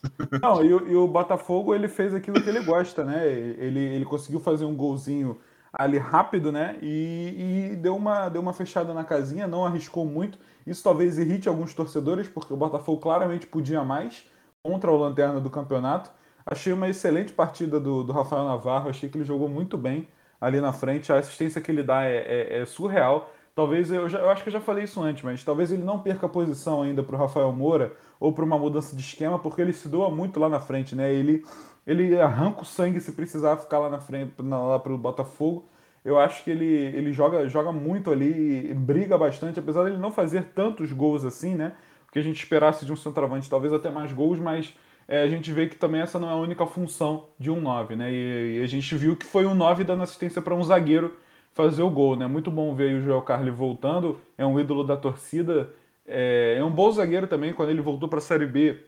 Não, e, e, o Botafogo ele fez aquilo que ele gosta, né? Ele, ele conseguiu fazer um golzinho ali rápido, né? E, e, deu, uma, deu uma fechada na casinha, não arriscou muito. Isso talvez irrite alguns torcedores, porque o Botafogo claramente podia mais contra o Lanterna do campeonato. Achei uma excelente partida do, do Rafael Navarro, achei que ele jogou muito bem ali na frente. A assistência que ele dá é, é, é surreal. Talvez, eu, já, eu acho que eu já falei isso antes, mas talvez ele não perca a posição ainda para o Rafael Moura ou para uma mudança de esquema, porque ele se doa muito lá na frente, né? Ele ele arranca o sangue se precisar ficar lá na frente, lá pelo Botafogo. Eu acho que ele, ele joga, joga muito ali, briga bastante, apesar de ele não fazer tantos gols assim, né? Que a gente esperasse de um centroavante, talvez até mais gols, mas é, a gente vê que também essa não é a única função de um 9, né? E, e a gente viu que foi um 9 dando assistência para um zagueiro fazer o gol, né? Muito bom ver o Joel Carli voltando, é um ídolo da torcida, é, é um bom zagueiro também, quando ele voltou para a Série B,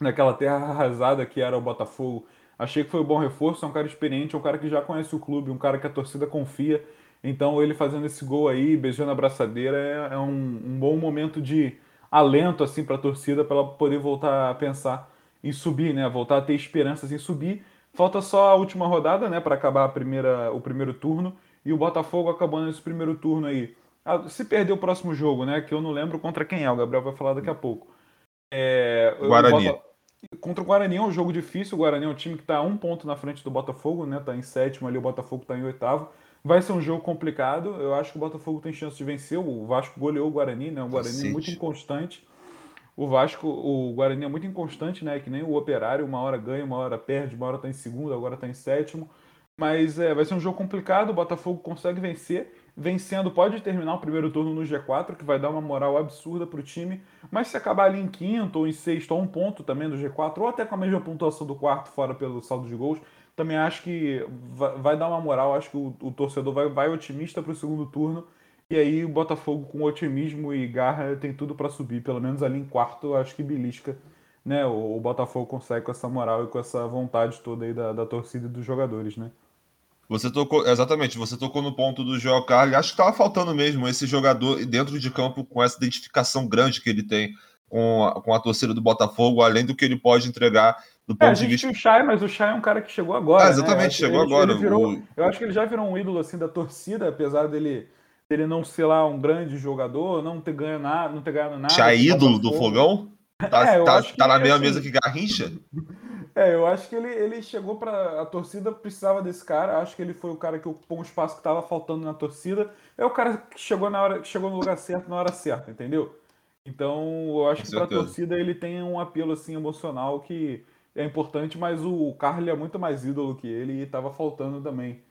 naquela terra arrasada que era o Botafogo. Achei que foi um bom reforço, é um cara experiente, é um cara que já conhece o clube, um cara que a torcida confia. Então ele fazendo esse gol aí, beijando a braçadeira, é, é um, um, bom momento de alento assim para a torcida para ela poder voltar a pensar em subir, né? Voltar a ter esperanças em subir. Falta só a última rodada, né, para acabar a primeira, o primeiro turno e o Botafogo acabando esse primeiro turno aí. Ah, se perder o próximo jogo, né, que eu não lembro contra quem é, o Gabriel vai falar daqui a pouco. É, Guarani. Contra o Guarani é um jogo difícil. O Guarani é um time que está um ponto na frente do Botafogo, né? Tá em sétimo ali, o Botafogo está em oitavo. Vai ser um jogo complicado. Eu acho que o Botafogo tem chance de vencer. O Vasco goleou o Guarani, né? O Guarani é muito inconstante. O Vasco, o Guarani é muito inconstante, né? Que nem o Operário, uma hora ganha, uma hora perde, uma hora está em segundo, agora está em sétimo. Mas é, vai ser um jogo complicado. O Botafogo consegue vencer vencendo, pode terminar o primeiro turno no G4, que vai dar uma moral absurda para o time, mas se acabar ali em quinto ou em sexto, ou um ponto também do G4, ou até com a mesma pontuação do quarto, fora pelo saldo de gols, também acho que vai, vai dar uma moral, acho que o, o torcedor vai, vai otimista para o segundo turno, e aí o Botafogo com otimismo e garra tem tudo para subir, pelo menos ali em quarto, acho que belisca, né, o, o, Botafogo consegue com essa moral e com essa vontade toda aí da, da torcida e dos jogadores, né. Você tocou, exatamente, você tocou no ponto do Joel Carli. Acho que estava faltando mesmo esse jogador dentro de campo com essa identificação grande que ele tem com a, com a torcida do Botafogo, além do que ele pode entregar do ponto é, de vista. o Chay, mas o Chay é um cara que chegou agora. Ah, exatamente, né? chegou ele, agora. Ele virou, o... Eu acho que ele já virou um ídolo assim da torcida, apesar dele, dele não ser lá um grande jogador, não ter ganho nada, não ter ganhado nada. Chay ídolo do fogão? Tá, é, tá, tá na mesma assim, mesa que Garrincha? É, eu acho que ele, ele chegou para A torcida precisava desse cara. Acho que ele foi o cara que ocupou um espaço que estava faltando na torcida. É o cara que chegou na hora, chegou no lugar certo na hora certa, entendeu? Então, eu acho Com que para a torcida ele tem um apelo assim emocional que é importante, mas o, Carly é muito mais ídolo que ele e estava faltando também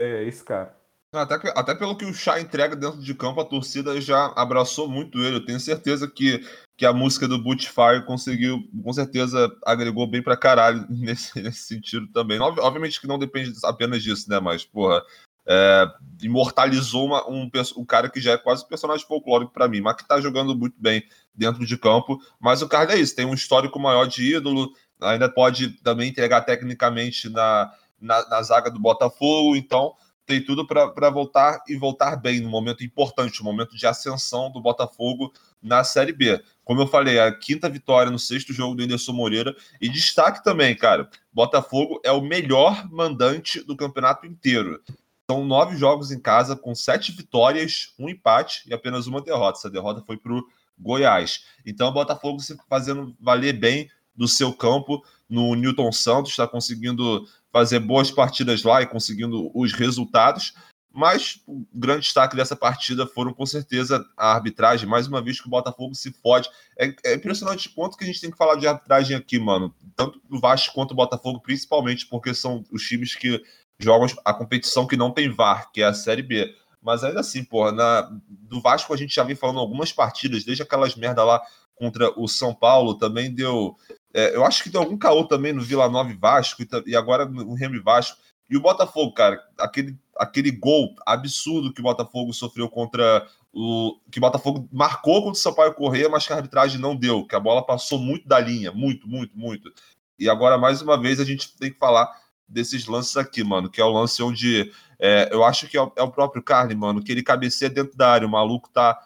é, esse cara. Até, até pelo que o Chá entrega dentro de campo, a torcida já abraçou muito ele. Eu tenho certeza que, que a música do Bootfire conseguiu, com certeza, agregou bem pra caralho nesse, nesse sentido também. Obviamente que não depende apenas disso, né? Mas, porra, é, imortalizou uma, um, um cara que já é quase um personagem folclórico para mim, mas que tá jogando muito bem dentro de campo. Mas o cara é isso, tem um histórico maior de ídolo, ainda pode também entregar tecnicamente na, na, na zaga do Botafogo, então tem tudo para voltar e voltar bem no momento importante, no momento de ascensão do Botafogo na Série B. Como eu falei, a quinta vitória no sexto jogo do Anderson Moreira. E destaque também, cara: Botafogo é o melhor mandante do campeonato inteiro. São nove jogos em casa, com sete vitórias, um empate e apenas uma derrota. Essa derrota foi para o Goiás. Então o Botafogo se fazendo valer bem do seu campo no Newton Santos, está conseguindo fazer boas partidas lá e conseguindo os resultados. Mas o grande destaque dessa partida foram, com certeza, a arbitragem. Mais uma vez que o Botafogo se fode. É, é impressionante o quanto que a gente tem que falar de arbitragem aqui, mano. Tanto o Vasco quanto o Botafogo, principalmente porque são os times que jogam a competição que não tem VAR, que é a Série B. Mas ainda assim, porra, na, do Vasco a gente já vem falando algumas partidas, desde aquelas merda lá contra o São Paulo, também deu. É, eu acho que deu algum caô também no Vila Nova Vasco e, e agora no Remy Vasco. E o Botafogo, cara, aquele, aquele gol absurdo que o Botafogo sofreu contra o. que o Botafogo marcou contra o Sampaio Correia, mas que a arbitragem não deu, que a bola passou muito da linha, muito, muito, muito. E agora, mais uma vez, a gente tem que falar desses lances aqui, mano, que é o lance onde é, eu acho que é o, é o, próprio Carne, mano, que ele cabeceia dentro da área, o maluco tá.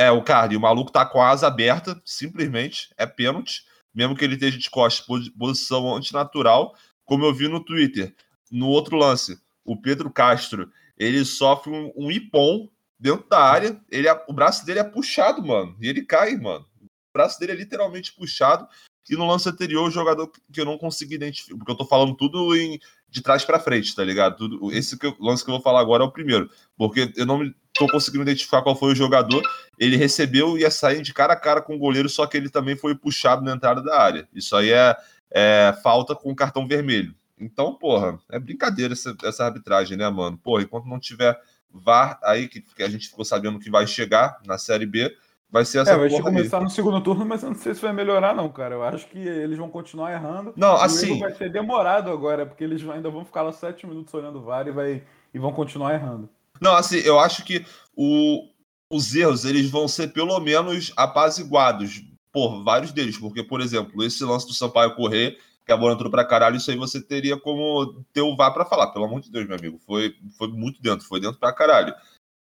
É, o Carne, o maluco tá com a asa aberta, simplesmente, é pênalti, mesmo que ele esteja de costas, posição antinatural, como eu vi no Twitter. No outro lance, o Pedro Castro, ele sofre um, um ipom dentro da área, ele, o braço dele é puxado, mano, e ele cai, mano. O braço dele é literalmente puxado, e no lance anterior, o jogador que eu não consegui identificar, porque eu tô falando tudo em, de trás para frente, tá ligado? Tudo, esse que eu, lance que eu vou falar agora é o primeiro, porque eu não tô conseguindo identificar qual foi o jogador. Ele recebeu e ia sair de cara a cara com o goleiro, só que ele também foi puxado na entrada da área. Isso aí é, é falta com cartão vermelho. Então, porra, é brincadeira essa, essa arbitragem, né, mano? Porra, enquanto não tiver VAR aí, que, que a gente ficou sabendo que vai chegar na Série B, vai ser essa é, vai começar aí. no segundo turno, mas eu não sei se vai melhorar, não, cara. Eu acho que eles vão continuar errando. Não, assim. vai ser demorado agora, porque eles ainda vão ficar lá sete minutos olhando o VAR e, vai, e vão continuar errando. Não, assim, eu acho que o, os erros eles vão ser pelo menos apaziguados por vários deles, porque, por exemplo, esse lance do Sampaio correr que a bola entrou pra caralho, isso aí você teria como ter o VAR pra falar. Pelo amor de Deus, meu amigo. Foi, foi muito dentro, foi dentro pra caralho.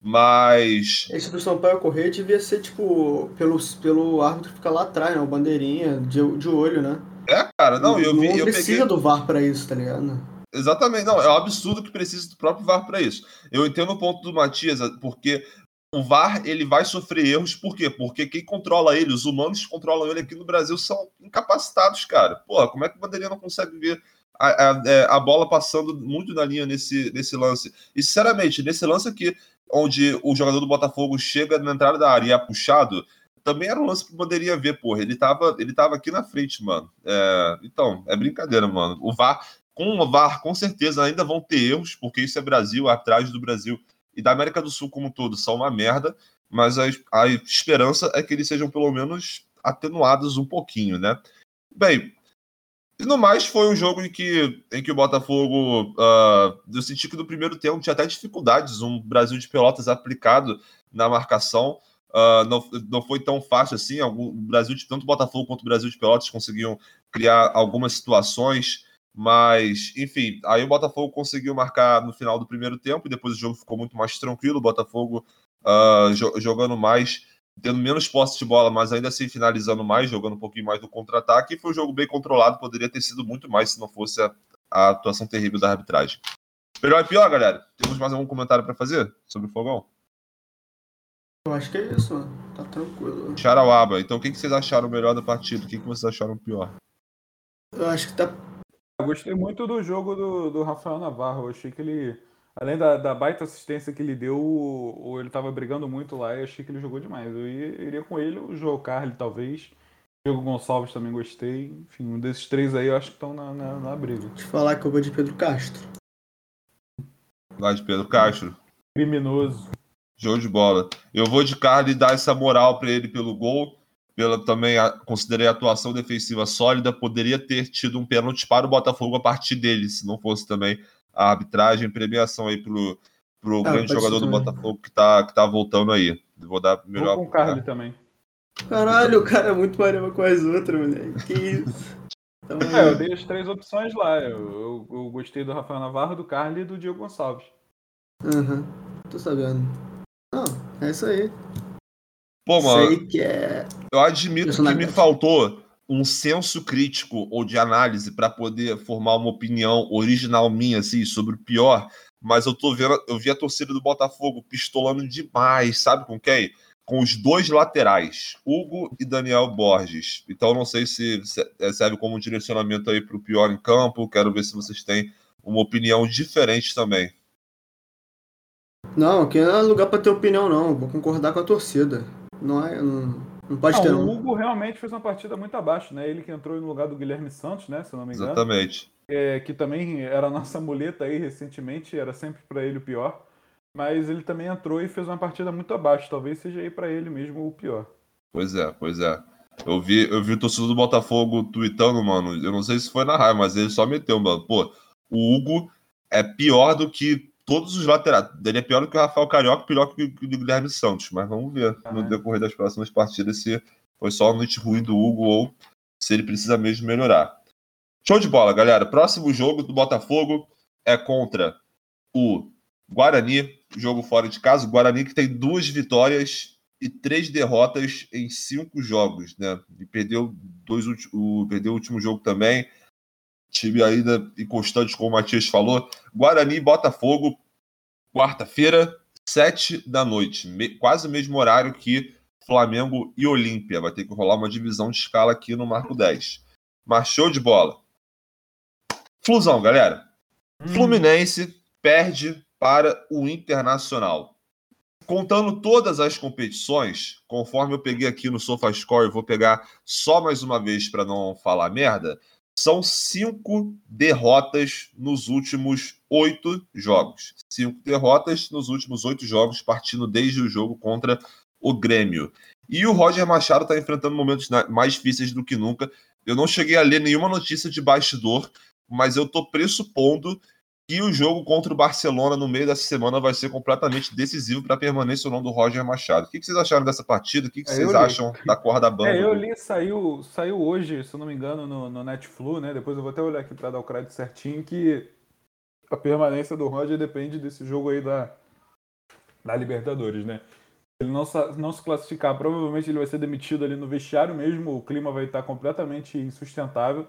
Mas. Esse do Sampaio correr devia ser, tipo, pelo, pelo árbitro ficar lá atrás, né? O bandeirinha de, de olho, né? É, cara, não, eu vi. Não eu precisa peguei... do VAR pra isso, tá ligado? Exatamente, não, é um absurdo que precise do próprio VAR para isso. Eu entendo o ponto do Matias, porque o VAR ele vai sofrer erros, por quê? Porque quem controla ele, os humanos que controlam ele aqui no Brasil são incapacitados, cara. Porra, como é que o bandeirinha não consegue ver a, a, é, a, bola passando muito na linha nesse, nesse lance? E sinceramente, nesse lance aqui, onde o jogador do Botafogo chega na entrada da área e é puxado, também era um lance que o bandeirinha ver, porra. Ele tava, ele tava aqui na frente, mano. É, então, é brincadeira, mano. O VAR, com o VAR, com certeza ainda vão ter erros, porque isso é Brasil, a arbitragem do Brasil e da América do Sul como um todo são uma merda, mas a, a esperança é que eles sejam pelo menos atenuados um pouquinho, né? Bem, e no mais, foi um jogo em que, em que o Botafogo. Uh, eu senti que no primeiro tempo tinha até dificuldades, um Brasil de Pelotas aplicado na marcação. Uh, não, não foi tão fácil assim. Algum, Brasil de tanto o Botafogo quanto o Brasil de Pelotas conseguiam criar algumas situações. Mas, enfim, aí o Botafogo conseguiu marcar no final do primeiro tempo e depois o jogo ficou muito mais tranquilo. O Botafogo uh, jo jogando mais, tendo menos posse de bola, mas ainda assim finalizando mais, jogando um pouquinho mais do contra-ataque. E foi um jogo bem controlado, poderia ter sido muito mais se não fosse a, a atuação terrível da arbitragem. Melhor e pior, galera? Temos mais algum comentário para fazer sobre o Fogão? Eu acho que é isso, mano. Tá tranquilo. Charauaba. Então, o que, que vocês acharam melhor da partida? O que, que vocês acharam pior? Eu acho que tá eu gostei muito do jogo do, do Rafael Navarro. Eu achei que ele, além da, da baita assistência que ele deu, ou ele estava brigando muito lá, eu achei que ele jogou demais. Eu iria com ele, o João Carlos, talvez. O Diego Gonçalves também gostei. Enfim, um desses três aí eu acho que estão na, na, na briga. Te falar que eu vou de Pedro Castro. Vai de Pedro Castro? Criminoso. Show de bola. Eu vou de Carlos e dar essa moral para ele pelo gol pela também a, considerei a atuação defensiva sólida, poderia ter tido um pênalti para o Botafogo a partir dele, se não fosse também a arbitragem, premiação aí pro, pro ah, grande jogador do Botafogo que tá, que tá voltando aí. Vou dar melhor. Vou com o Carly também. Caralho, o cara é muito parecido com as outras, moleque. Que isso? Então, é, eu dei as três opções lá. Eu, eu, eu, gostei do Rafael Navarro, do Carly e do Diego Gonçalves. Aham, uhum, tô sabendo. Não, é isso aí. Pô, mano. Sei que é. Eu admito que me faltou um senso crítico ou de análise para poder formar uma opinião original minha assim sobre o pior, mas eu tô vendo, eu vi a torcida do Botafogo pistolando demais, sabe com quem? com os dois laterais, Hugo e Daniel Borges. Então, não sei se é, serve como um direcionamento aí para o pior em campo. Quero ver se vocês têm uma opinião diferente também. Não, aqui não é lugar para ter opinião, não. Vou concordar com a torcida. Não é. Não, não pode não, ter. O Hugo realmente fez uma partida muito abaixo, né? Ele que entrou no lugar do Guilherme Santos, né? Se eu não me engano. Exatamente. É, que também era a nossa muleta aí recentemente, era sempre para ele o pior. Mas ele também entrou e fez uma partida muito abaixo. Talvez seja aí para ele mesmo o pior. Pois é, pois é. Eu vi, eu vi o torcedor do Botafogo tweetando, mano. Eu não sei se foi na raiva, mas ele só meteu, mano. Pô, o Hugo é pior do que todos os laterais. Ele é pior do que o Rafael Carioca, pior que o Guilherme Santos. Mas vamos ver ah, no é. decorrer das próximas partidas se foi só a noite ruim do Hugo ou se ele precisa mesmo melhorar. Show de bola, galera. Próximo jogo do Botafogo é contra o Guarani, jogo fora de casa. O Guarani que tem duas vitórias e três derrotas em cinco jogos, né? E perdeu dois o, perdeu o último jogo também time ainda inconstante, como o Matias falou. Guarani Botafogo, quarta-feira, sete da noite, me, quase o mesmo horário que Flamengo e Olímpia. Vai ter que rolar uma divisão de escala aqui no Marco 10. Mas show de bola. Flusão, galera. Hum. Fluminense perde para o Internacional. Contando todas as competições, conforme eu peguei aqui no SofaScore, eu vou pegar só mais uma vez para não falar merda são cinco derrotas nos últimos oito jogos. Cinco derrotas nos últimos oito jogos, partindo desde o jogo contra o Grêmio. E o Roger Machado está enfrentando momentos mais difíceis do que nunca. Eu não cheguei a ler nenhuma notícia de bastidor, mas eu estou pressupondo que o jogo contra o Barcelona no meio dessa semana vai ser completamente decisivo para a permanência ou não do Roger Machado. O que, vocês acharam dessa partida? O que, é, vocês acham da corda bamba? É, eu li, saiu, saiu hoje, se eu não me engano, no, no Netflu, né? Depois eu vou até olhar aqui para dar o crédito certinho, que a permanência do Roger depende desse jogo aí da, da Libertadores, né? Se ele não, não se classificar, provavelmente ele vai ser demitido ali no vestiário mesmo, o clima vai estar completamente insustentável.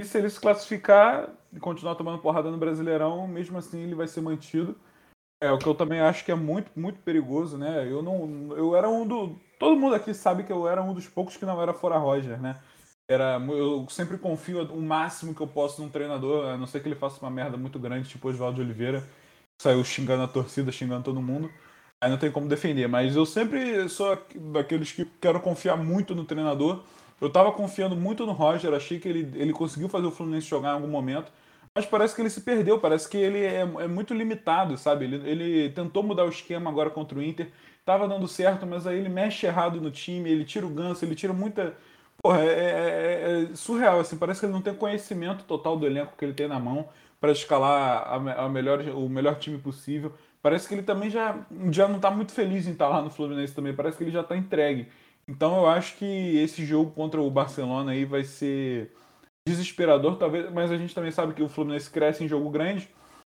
E se ele se classificar e continuar tomando porrada no Brasileirão, mesmo assim ele vai ser mantido. É o que eu também acho que é muito, muito perigoso, né? Eu não. Eu era um do. Todo mundo aqui sabe que eu era um dos poucos que não era fora Roger, né? Era, eu sempre confio o máximo que eu posso num treinador, a não ser que ele faça uma merda muito grande, tipo Oswaldo Oliveira, saiu xingando a torcida, xingando todo mundo. Aí não tem como defender, mas eu sempre sou daqueles que quero confiar muito no treinador eu tava confiando muito no Roger, achei que ele, ele conseguiu fazer o Fluminense jogar em algum momento, mas parece que ele se perdeu, parece que ele é, é muito limitado, sabe? Ele, ele tentou mudar o esquema agora contra o Inter, tava dando certo, mas aí ele mexe errado no time, ele tira o ganso, ele tira muita. Porra, é, é, é, surreal, assim, parece que ele não tem conhecimento total do elenco que ele tem na mão para escalar a, a, melhor, o melhor time possível. Parece que ele também já, já não tá muito feliz em estar lá no Fluminense também, parece que ele já tá entregue. Então eu acho que esse jogo contra o Barcelona aí vai ser desesperador, talvez, mas a gente também sabe que o Fluminense cresce em jogo grande.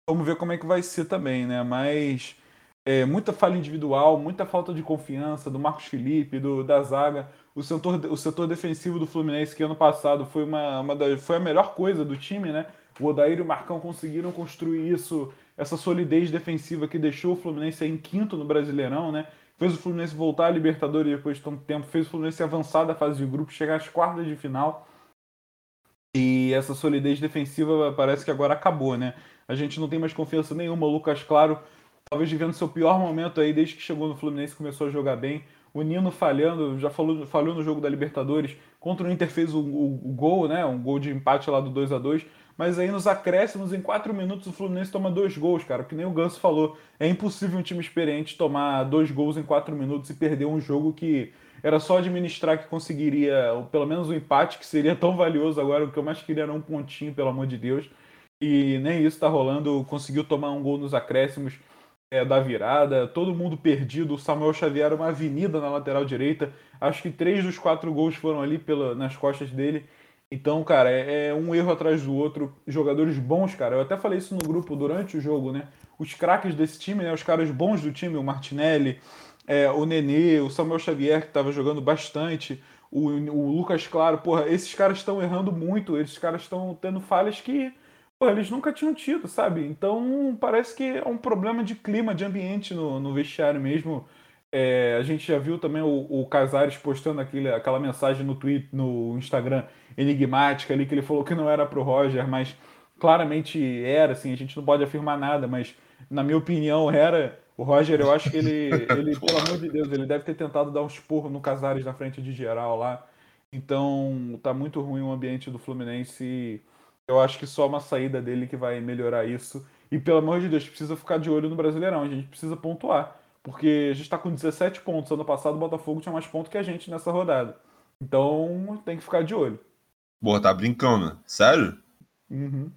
Vamos ver como é que vai ser também, né? Mas é, muita falha individual, muita falta de confiança do Marcos Felipe, do, da zaga. O setor, o setor defensivo do Fluminense, que ano passado foi, uma, uma da, foi a melhor coisa do time, né? O Odair e o Marcão conseguiram construir isso, essa solidez defensiva que deixou o Fluminense em quinto no Brasileirão, né? Fez o Fluminense voltar à Libertadores depois de tanto tempo, fez o Fluminense avançar da fase de grupo, chegar às quartas de final. E essa solidez defensiva parece que agora acabou, né? A gente não tem mais confiança nenhuma. O Lucas Claro, talvez vivendo seu pior momento aí desde que chegou no Fluminense começou a jogar bem. O Nino falhando, já falou, falhou no jogo da Libertadores. Contra o Inter fez o, o, o gol, né? Um gol de empate lá do 2 a 2 mas aí nos acréscimos, em quatro minutos, o Fluminense toma dois gols, cara. Que nem o Ganso falou. É impossível um time experiente tomar dois gols em quatro minutos e perder um jogo que era só administrar que conseguiria pelo menos um empate, que seria tão valioso agora. O que eu mais queria era um pontinho, pelo amor de Deus. E nem isso tá rolando. Conseguiu tomar um gol nos acréscimos é, da virada. Todo mundo perdido. O Samuel Xavier uma avenida na lateral direita. Acho que três dos quatro gols foram ali pela, nas costas dele. Então, cara, é, é, um erro atrás do outro. Jogadores bons, cara. Eu até falei isso no grupo durante o jogo, né? Os craques desse time, né? Os caras bons do time, o Martinelli, é, o Nenê, o Samuel Xavier, que estava jogando bastante, o, o, Lucas Claro. Porra, esses caras estão errando muito. Esses caras estão tendo falhas que porra, eles nunca tinham tido, sabe? Então, parece que é um problema de clima, de ambiente no, no vestiário mesmo. É, a gente já viu também o, o Casares postando aquele, aquela mensagem no Twitter, no Instagram, enigmática ali, que ele falou que não era pro Roger, mas claramente era, assim, a gente não pode afirmar nada, mas na minha opinião era. O Roger, eu acho que ele, ele pelo amor de Deus, ele deve ter tentado dar um esporro no Casares na frente de geral lá. Então, tá muito ruim o ambiente do Fluminense. Eu acho que só uma saída dele que vai melhorar isso. E pelo amor de Deus, precisa ficar de olho no Brasileirão. A gente precisa pontuar. Porque a gente está com 17 pontos. Ano passado o Botafogo tinha mais pontos que a gente nessa rodada. Então tem que ficar de olho. Porra, tá brincando? Sério? Uhum.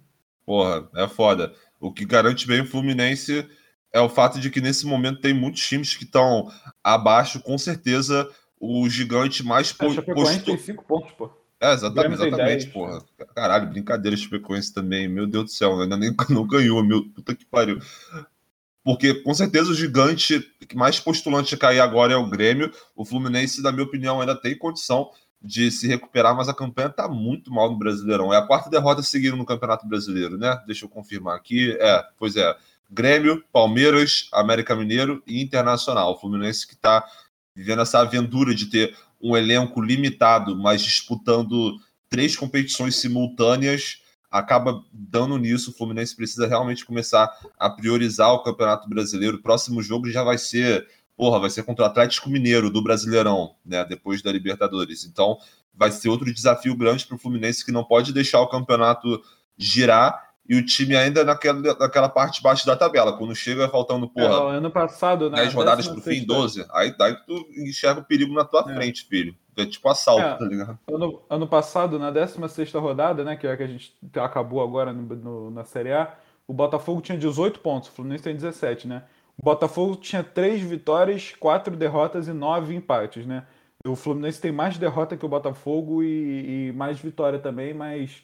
Porra, é foda. O que garante bem o Fluminense é o fato de que nesse momento tem muitos times que estão abaixo, com certeza o gigante mais é, posto. tem 5 pontos, pô. É, exatamente, exatamente, porra. Caralho, brincadeira Chapecoense também. Meu Deus do céu, ainda nem não ganhou, meu puta que pariu. Porque com certeza o gigante mais postulante a cair agora é o Grêmio. O Fluminense, na minha opinião, ainda tem condição de se recuperar, mas a campanha tá muito mal no Brasileirão. É a quarta derrota seguida no Campeonato Brasileiro, né? Deixa eu confirmar aqui. É, pois é. Grêmio, Palmeiras, América Mineiro e Internacional. O Fluminense que está vivendo essa aventura de ter um elenco limitado, mas disputando três competições simultâneas, acaba dando nisso. O Fluminense precisa realmente começar a priorizar o Campeonato Brasileiro. O próximo jogo já vai ser, porra, vai ser contra o Atlético Mineiro do Brasileirão, né? Depois da Libertadores. Então, vai ser outro desafio grande para o Fluminense que não pode deixar o campeonato girar e o time ainda naquela, naquela parte de baixo da tabela. Quando chega faltando, porra. É, ano passado, né? 10 rodadas pro fim, 12. Aí daí tu enxerga o perigo na tua é. frente, filho. É tipo assalto, é, tá ligado? Ano, ano passado, na 16 rodada, né? Que é a que a gente acabou agora no, no, na Série A, o Botafogo tinha 18 pontos, o Fluminense tem 17, né? O Botafogo tinha 3 vitórias, 4 derrotas e 9 empates, né? O Fluminense tem mais derrota que o Botafogo e, e mais vitória também, mas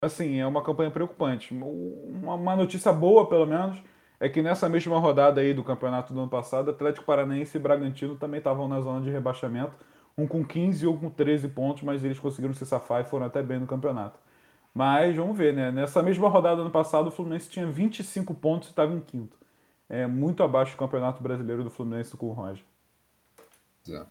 assim, é uma campanha preocupante. Uma, uma, notícia boa, pelo menos, é que nessa mesma rodada aí do campeonato do ano passado, Atlético Paranaense e Bragantino também estavam na zona de rebaixamento, um com 15 e um com 13 pontos, mas eles conseguiram se safar e foram até bem no campeonato. Mas vamos ver, né? Nessa mesma rodada do ano passado, o Fluminense tinha 25 pontos e estava em quinto. É muito abaixo do campeonato brasileiro do Fluminense com o Roger. É.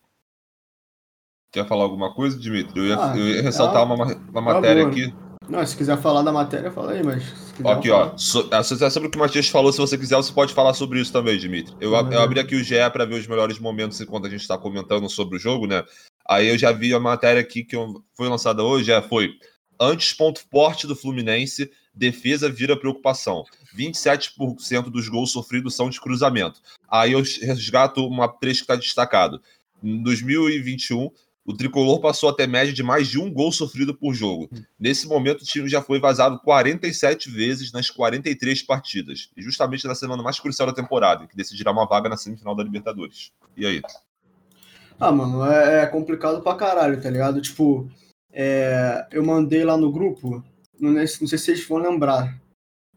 Quer falar alguma coisa, Dimitri? Eu ia, ah, eu ia ressaltar uma, uma matéria aqui não, se quiser falar da matéria, fala aí, mas. Aqui, ó. So, sobre o que o Matias falou, se você quiser, você pode falar sobre isso também, Dimitri. Eu, uhum. eu abri aqui o GE para ver os melhores momentos enquanto a gente está comentando sobre o jogo, né? Aí eu já vi a matéria aqui que foi lançada hoje, é, foi antes ponto forte do Fluminense, defesa vira preocupação. 27% dos gols sofridos são de cruzamento. Aí eu resgato uma trecho que está destacado. Em 2021, o tricolor passou a ter média de mais de um gol sofrido por jogo. Nesse momento, o time já foi vazado 47 vezes nas 43 partidas, e justamente na semana mais crucial da temporada, que decidirá uma vaga na semifinal da Libertadores. E aí? Ah, mano, é, é complicado pra caralho, tá ligado? Tipo, é, eu mandei lá no grupo, não, não sei se vocês vão lembrar,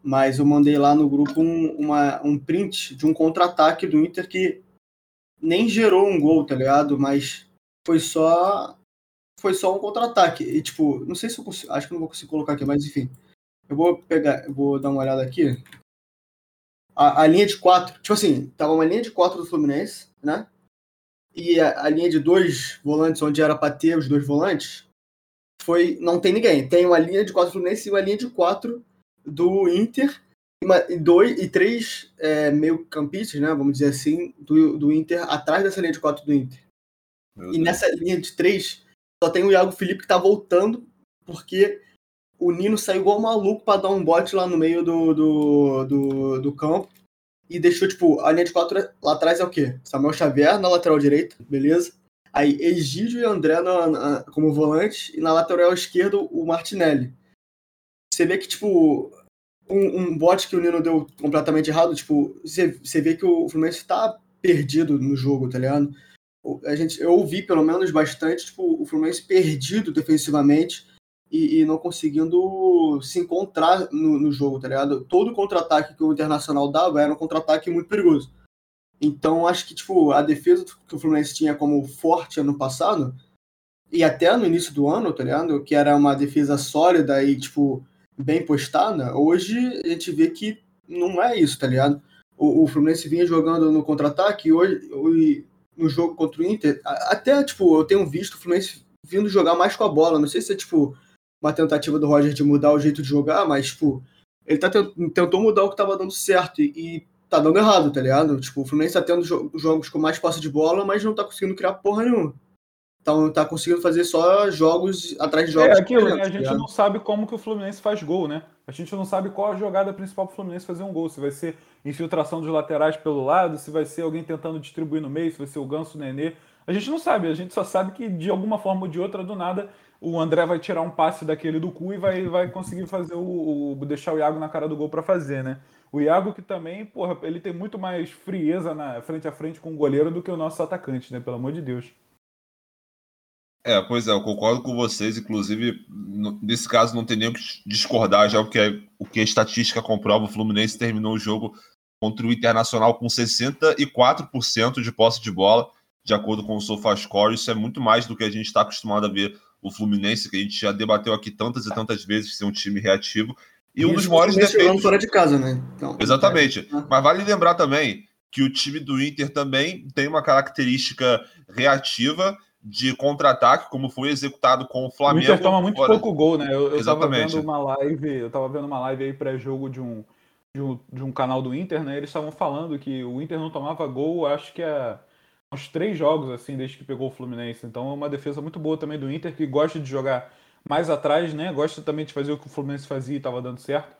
mas eu mandei lá no grupo um, uma, um print de um contra-ataque do Inter que nem gerou um gol, tá ligado? Mas foi só foi só um contra-ataque. E tipo, não sei se eu consigo, acho que não vou conseguir colocar aqui, mas enfim. Eu vou pegar, eu vou dar uma olhada aqui. A, a linha de quatro, tipo assim, tava uma linha de quatro do Fluminense, né? E a, a linha de dois volantes, onde era para ter os dois volantes, foi não tem ninguém. Tem uma linha de quatro do Fluminense e uma linha de quatro do Inter e, uma, e dois e três é, meio campistas, né? Vamos dizer assim, do, do Inter atrás dessa linha de quatro do Inter. Meu e Deus. nessa linha de três, só tem o Iago Felipe que tá voltando, porque o Nino saiu igual maluco para dar um bote lá no meio do, do, do, do, campo. E deixou, tipo, a linha de quatro lá atrás é o quê? Samuel Xavier na lateral direita, beleza? Aí Egídio e André como volante, e na lateral esquerda o Martinelli. Você vê que, tipo, um, um bote que o Nino deu completamente errado, tipo, você, você vê que o Fluminense tá perdido no jogo, tá ligado? a gente, eu ouvi pelo menos bastante tipo, o Fluminense perdido defensivamente e, e não conseguindo se encontrar no, no jogo, tá ligado? Todo contra-ataque que o Internacional dava era um contra-ataque muito perigoso. Então, acho que tipo, a defesa que o Fluminense tinha como forte ano passado, e até no início do ano, tá ligado? Que era uma defesa sólida e, tipo, bem postada, hoje a gente vê que não é isso, tá ligado? O, o Fluminense vinha jogando no contra-ataque e hoje, no jogo contra o Inter, até, tipo, eu tenho visto o Fluminense vindo jogar mais com a bola. Não sei se é, tipo, uma tentativa do Roger de mudar o jeito de jogar, mas, tipo, ele tá tentou mudar o que tava dando certo e, e tá dando errado, tá ligado? Tipo, o Fluminense tá tendo jogos com mais posse de bola, mas não tá conseguindo criar porra nenhuma. Então tá conseguindo fazer só jogos atrás de jogos. É aquilo, né? A gente tá não sabe como que o Fluminense faz gol, né? A gente não sabe qual a jogada principal pro Fluminense fazer um gol. Se vai ser infiltração dos laterais pelo lado, se vai ser alguém tentando distribuir no meio, se vai ser o Ganso, o Nenê. A gente não sabe, a gente só sabe que de alguma forma ou de outra, do nada, o André vai tirar um passe daquele do cu e vai, vai conseguir fazer o, o deixar o Iago na cara do gol para fazer, né? O Iago que também, porra, ele tem muito mais frieza na frente a frente com o goleiro do que o nosso atacante, né? Pelo amor de Deus. É, pois é, eu concordo com vocês. Inclusive, nesse caso, não tem nem o que discordar, já o que, é, o que a estatística comprova. O Fluminense terminou o jogo contra o Internacional com 64% de posse de bola, de acordo com o SofaScore. Isso é muito mais do que a gente está acostumado a ver o Fluminense, que a gente já debateu aqui tantas e tantas vezes, ser um time reativo. E, um dos maiores defeitos. fora de casa, né? Então, Exatamente. É. Mas vale lembrar também que o time do Inter também tem uma característica reativa de contra-ataque, como foi executado com o Flamengo. O Inter toma muito fora... pouco gol, né? Eu, eu Exatamente. tava vendo uma live, eu tava vendo uma live aí pré-jogo de um, de um, de um canal do Inter, né? Eles estavam falando que o Inter não tomava gol, acho que há uns três jogos, assim, desde que pegou o Fluminense. Então é uma defesa muito boa também do Inter, que gosta de jogar mais atrás, né? Gosta também de fazer o que o Fluminense fazia e estava dando certo.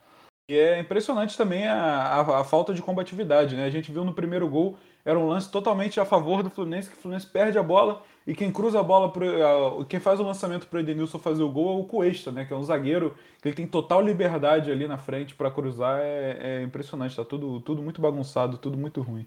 E é impressionante também a, a, a, falta de combatividade, né? A gente viu no primeiro gol, era um lance totalmente a favor do Fluminense, que o Fluminense perde a bola e quem cruza a bola, pro, quem faz o lançamento para o Edenilson fazer o gol é o Cuesta, né? Que é um zagueiro que ele tem total liberdade ali na frente para cruzar. É, é, impressionante, tá tudo, tudo muito bagunçado, tudo muito ruim.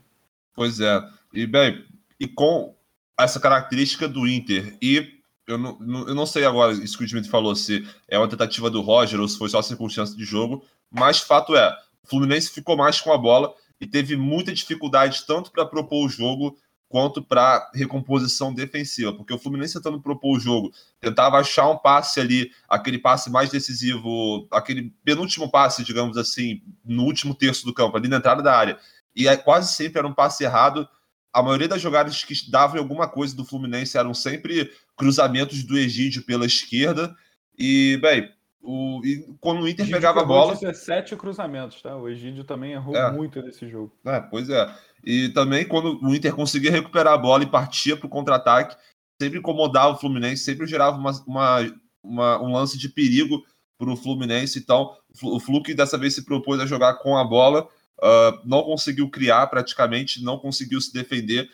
Pois é. E bem, e com essa característica do Inter e eu não, eu não sei agora, isso que o Dimitri falou, se é uma tentativa do Roger ou se foi só circunstância de jogo, mas fato é, o Fluminense ficou mais com a bola e teve muita dificuldade tanto para propor o jogo quanto para recomposição defensiva, porque o Fluminense tentando propor o jogo, tentava achar um passe ali, aquele passe mais decisivo, aquele penúltimo passe, digamos assim, no último terço do campo, ali na entrada da área, e quase sempre era um passe errado. A maioria das jogadas que davam alguma coisa do Fluminense eram sempre cruzamentos do Egídio pela esquerda, e, bem, o, e quando o Inter o pegava a bola. 17 cruzamentos, tá? O Egídio também errou é. muito nesse jogo. É, pois é. E também quando o Inter conseguia recuperar a bola e partia para o contra-ataque, sempre incomodava o Fluminense, sempre gerava uma, uma, uma um lance de perigo para o Fluminense. Então, o Flu que dessa vez se propôs a jogar com a bola, uh, não conseguiu criar praticamente, não conseguiu se defender.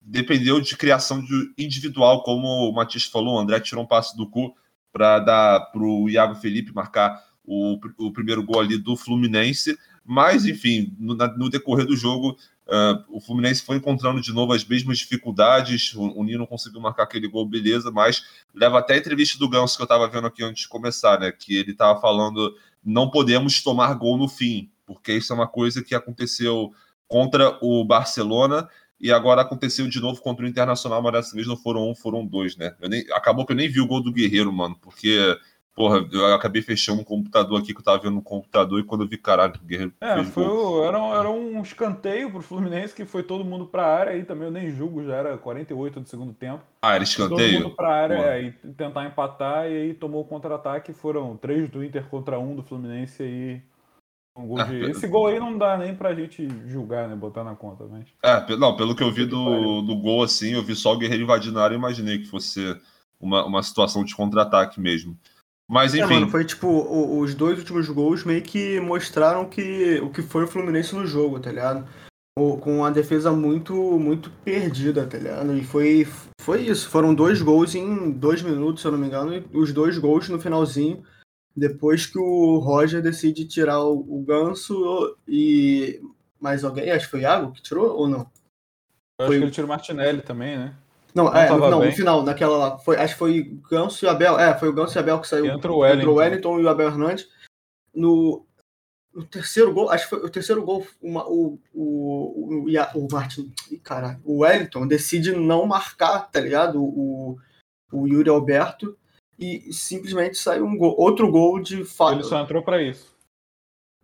Dependeu de criação de individual, como o Matias falou, o André tirou um passe do cu para dar para o Iago Felipe marcar o, o primeiro gol ali do Fluminense. Mas, enfim, no, no decorrer do jogo, Uh, o Fluminense foi encontrando de novo as mesmas dificuldades. O, o Nino conseguiu marcar aquele gol, beleza, mas leva até a entrevista do Ganso que eu estava vendo aqui antes de começar, né? Que ele estava falando: não podemos tomar gol no fim, porque isso é uma coisa que aconteceu contra o Barcelona e agora aconteceu de novo contra o Internacional, mas dessa vez não foram um, foram dois, né? Nem, acabou que eu nem vi o gol do Guerreiro, mano, porque Porra, eu acabei fechando um computador aqui que eu tava vendo no computador e quando eu vi, caralho, o Guerreiro. É, foi o, era, era um escanteio pro Fluminense que foi todo mundo pra área aí também, eu nem julgo, já era 48 do segundo tempo. Ah, era escanteio? Todo mundo pra área é, e tentar empatar e aí tomou o contra-ataque. Foram três do Inter contra um do Fluminense aí. Um gol ah, de... Esse gol aí não dá nem pra gente julgar, né? Botar na conta, mas. É, não, pelo que eu vi do, do gol assim, eu vi só o Guerreiro invadindo a área e imaginei que fosse uma, uma situação de contra-ataque mesmo. Mas é, enfim. É, mano, foi tipo, os dois últimos gols meio que mostraram que, o que foi o Fluminense no jogo, tá ligado? Com a defesa muito, muito perdida, tá ligado? E foi, foi isso. Foram dois gols em dois minutos, se eu não me engano, e os dois gols no finalzinho, depois que o Roger decide tirar o, o ganso e mais alguém, acho que foi o Iago que tirou ou não? Eu acho que ele tirou o Martinelli também, né? Não, não, é, não no final, naquela lá. Foi, acho que foi Ganso e Abel. É, foi o Ganso e Abel que saiu. Entra o Wellington. o Wellington e o Abel Hernandes. No, no terceiro gol, acho que foi o terceiro gol, uma, o, o, o, o Martin. Caralho, o Wellington decide não marcar, tá ligado? O, o Yuri Alberto. E simplesmente sai um gol, outro gol de fato. Ele só entrou pra isso.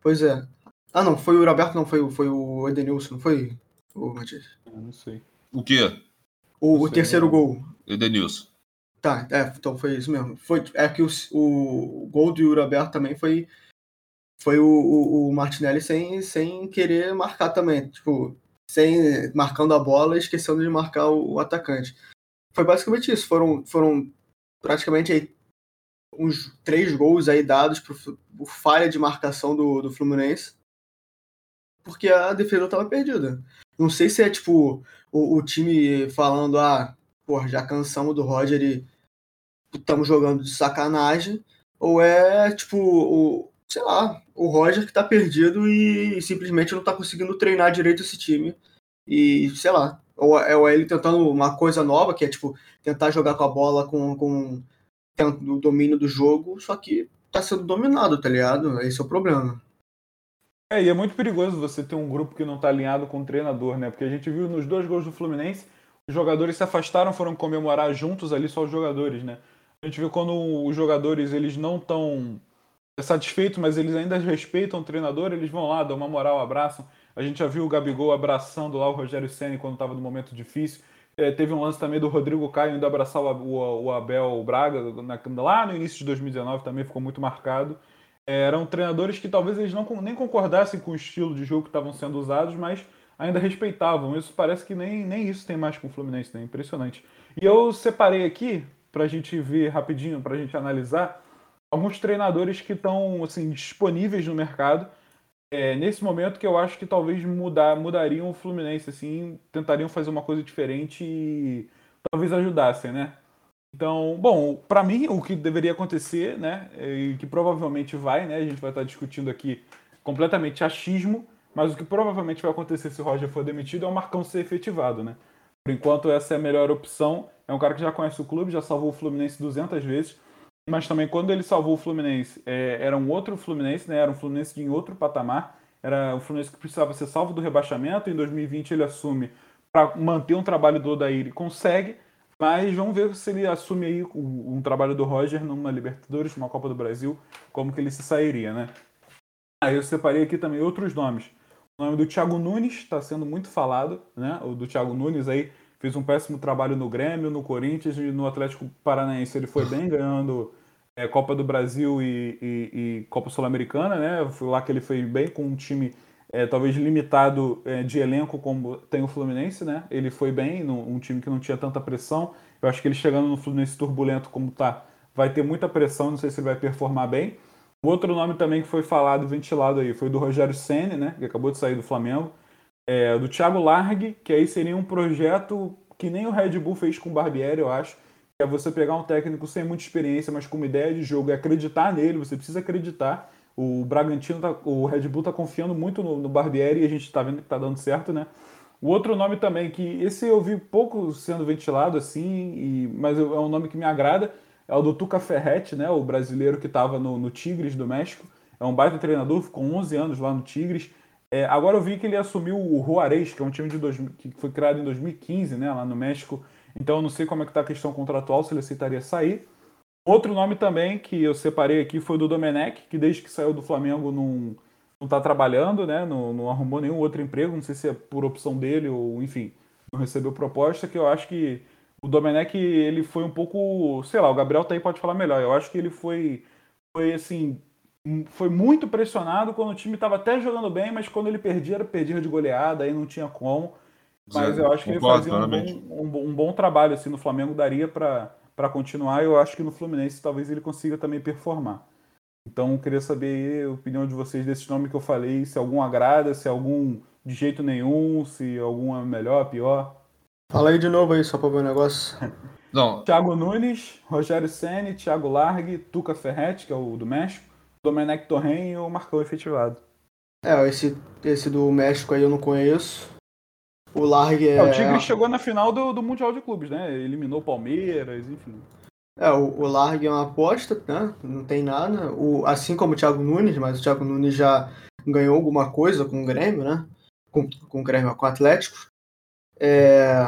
Pois é. Ah, não, foi o Yuri Alberto, não, foi, foi o Edenilson, não foi o Matias? Não sei. O quê? O, o terceiro gol. Edenilson. Tá, é, então foi isso mesmo. Foi, é que o, o gol do Yuri Alberto também foi, foi o, o, o, Martinelli sem, sem querer marcar também. Tipo, sem marcando a bola e esquecendo de marcar o, o atacante. Foi basicamente isso. Foram, foram praticamente aí, uns três gols aí dados por, por falha de marcação do, do Fluminense. Porque a defesa estava perdida. Não sei se é tipo o, o time falando, ah, porra, já cansamos do Roger e estamos jogando de sacanagem, ou é tipo o, sei lá, o Roger que tá perdido e, e simplesmente não tá conseguindo treinar direito esse time. E, sei lá, ou é, ou é ele tentando uma coisa nova, que é tipo tentar jogar com a bola com, com o domínio do jogo, só que tá sendo dominado, tá ligado? Esse é o problema. É, e é muito perigoso você ter um grupo que não tá alinhado com o treinador, né? Porque a gente viu nos dois gols do Fluminense, os jogadores se afastaram, foram comemorar juntos ali, só os jogadores, né? A gente vê quando os jogadores eles não estão satisfeitos, mas eles ainda respeitam o treinador, eles vão lá, dão uma moral, abraçam. A gente já viu o Gabigol abraçando lá o Rogério Senna quando estava no momento difícil. É, teve um lance também do Rodrigo Caio indo abraçar o, o, o Abel Braga na, lá no início de 2019, também ficou muito marcado. É, eram treinadores que talvez eles não nem concordassem com o estilo de jogo que estavam sendo usados, mas ainda respeitavam. Isso parece que nem, nem isso tem mais com o Fluminense, né? Impressionante. E eu separei aqui para a gente ver rapidinho, para a gente analisar, alguns treinadores que estão assim, disponíveis no mercado é, nesse momento que eu acho que talvez mudar, mudariam o Fluminense, assim, tentariam fazer uma coisa diferente e talvez ajudassem, né? Então, bom, para mim o que deveria acontecer, né, e que provavelmente vai, né, a gente vai estar discutindo aqui completamente achismo, mas o que provavelmente vai acontecer se o Roger for demitido é o Marcão ser efetivado, né? Por enquanto essa é a melhor opção é um cara que já conhece o clube, já salvou o Fluminense 200 vezes. Mas também quando ele salvou o Fluminense, é, era um outro Fluminense, né? Era um Fluminense em outro patamar. Era um Fluminense que precisava ser salvo do rebaixamento. Em 2020 ele assume para manter um trabalho do Odair e consegue. Mas vamos ver se ele assume aí um, um trabalho do Roger numa Libertadores, numa Copa do Brasil, como que ele se sairia, né? Aí eu separei aqui também outros nomes. O nome do Thiago Nunes está sendo muito falado, né? O do Thiago Nunes aí fez um péssimo trabalho no Grêmio, no Corinthians e no Atlético Paranaense. Ele foi bem ganhando é, Copa do Brasil e, e, e Copa Sul-Americana, né? Foi lá que ele foi bem com um time é, talvez limitado é, de elenco como tem o Fluminense, né? Ele foi bem, num, um time que não tinha tanta pressão. Eu acho que ele chegando no Fluminense turbulento como tá, vai ter muita pressão, não sei se ele vai performar bem. Outro nome também que foi falado, ventilado aí, foi do Rogério Ceni, né? Que acabou de sair do Flamengo é, do Thiago Largue, que aí seria um projeto que nem o Red Bull fez com o Barbieri, eu acho. Que é você pegar um técnico sem muita experiência, mas com uma ideia de jogo e acreditar nele, você precisa acreditar. O Bragantino, tá, o Red Bull está confiando muito no, no, Barbieri e a gente está vendo que está dando certo, né? O outro nome também, que esse eu vi pouco sendo ventilado assim, e, mas é um nome que me agrada, é o do Tuca Ferretti, né? O brasileiro que estava no, no Tigres do México. É um baita treinador, ficou 11 anos lá no Tigres é, agora eu vi que ele assumiu o Juarez, que é um time de dois, que foi criado em 2015, né, lá no México. Então eu não sei como é que está a questão contratual, se ele aceitaria sair. Outro nome também que eu separei aqui foi do Domenech, que desde que saiu do Flamengo não está trabalhando, né, não, não, arrumou nenhum outro emprego, não sei se é por opção dele ou, enfim, não recebeu proposta, que eu acho que o Domenech, ele foi um pouco, sei lá, o Gabriel tá aí pode falar melhor, eu acho que ele foi, foi assim, foi muito pressionado quando o time estava até jogando bem, mas quando ele perdia, era perdia de goleada, aí não tinha como. Mas eu acho que ele fazia um bom, um, um bom, trabalho assim no Flamengo, daria para continuar. Eu acho que no Fluminense talvez ele consiga também performar. Então, queria saber a opinião de vocês desse nome que eu falei, se algum agrada, se algum de jeito nenhum, se algum é melhor, pior. Fala aí de novo aí, só para ver o negócio. Não. Thiago Nunes, Rogério Ceni, Thiago Largue, Tuca Ferretti, que é o do México, Domenech Torren e o Marcão efetivado. É, esse, esse do México aí eu não conheço. O Largue é... é... o Tigre chegou na final do, do Mundial de Clubes, né? Eliminou o Palmeiras, enfim. É, o, o Largue é uma aposta, né? Não tem nada. O, assim como o Thiago Nunes, mas o Thiago Nunes já ganhou alguma coisa com o Grêmio, né? Com, com o Grêmio, com o Atlético. É,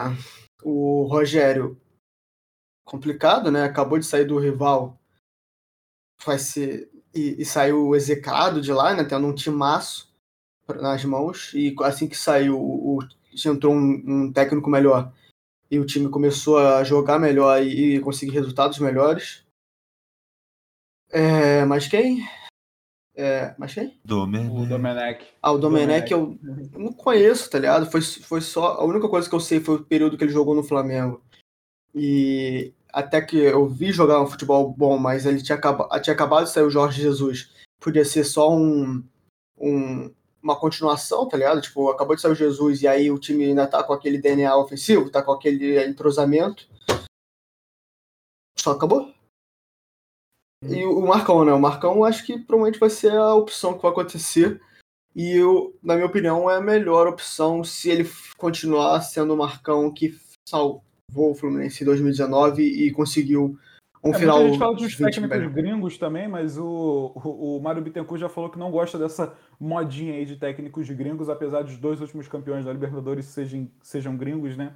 o Rogério, complicado, né? Acabou de sair do rival. Vai ser e, e saiu execrado de lá, né, tendo um timaço nas mãos, e assim que saiu, o, entrou um, um, técnico melhor, e o time começou a jogar melhor e, conseguir resultados melhores. É, mas quem? É, mas quem? Domenech. O Domenech. Ah, o Domenech, Eu, eu, não conheço, tá ligado? Foi, foi só. A única coisa que eu sei foi o período que ele jogou no Flamengo. E até que eu vi jogar um futebol bom, mas ele tinha, acaba, tinha acabado de sair o Jorge Jesus. Podia ser só um, um, uma continuação, tá ligado? Tipo, acabou de sair o Jesus e aí o time ainda tá com aquele DNA ofensivo, tá com aquele entrosamento. Só acabou. E o Marcão, né? O Marcão acho que provavelmente vai ser a opção que vai acontecer. E eu, na minha opinião, é a melhor opção se ele continuar sendo o Marcão que o Fluminense em 2019 e conseguiu um é, final. A gente fala dos técnicos gringos também, mas o, o, o Mário Bittencourt já falou que não gosta dessa modinha aí de técnicos gringos, apesar dos dois últimos campeões da Libertadores sejam, sejam gringos, né?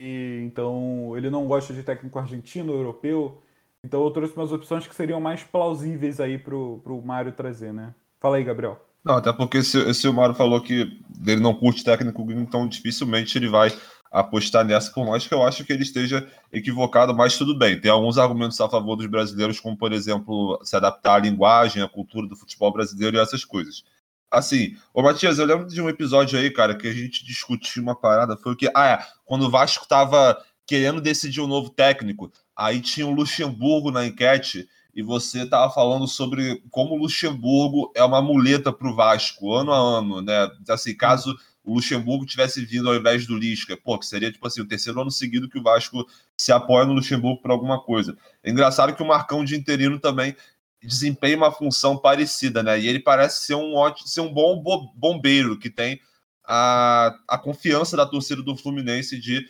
E, então ele não gosta de técnico argentino, europeu. Então eu trouxe umas opções que seriam mais plausíveis aí pro, pro Mário trazer, né? Fala aí, Gabriel. Não, até porque se, se o Mário falou que ele não curte técnico gringo, então dificilmente ele vai apostar nessa, por mais que eu acho que ele esteja equivocado, mas tudo bem. Tem alguns argumentos a favor dos brasileiros, como, por exemplo, se adaptar à linguagem, à cultura do futebol brasileiro e essas coisas. Assim, ô Matias, eu lembro de um episódio aí, cara, que a gente discutiu uma parada, foi o que, ah, é, quando o Vasco tava querendo decidir um novo técnico, aí tinha o Luxemburgo na enquete, e você tava falando sobre como o Luxemburgo é uma muleta para o Vasco, ano a ano, né? Assim, caso o Luxemburgo tivesse vindo ao invés do Lisca, pô, que seria tipo assim, o terceiro ano seguido que o Vasco se apoia no Luxemburgo por alguma coisa. É engraçado que o Marcão de interino também desempenha uma função parecida, né? E ele parece ser um ótimo, ser um bom bombeiro que tem a, a confiança da torcida do Fluminense de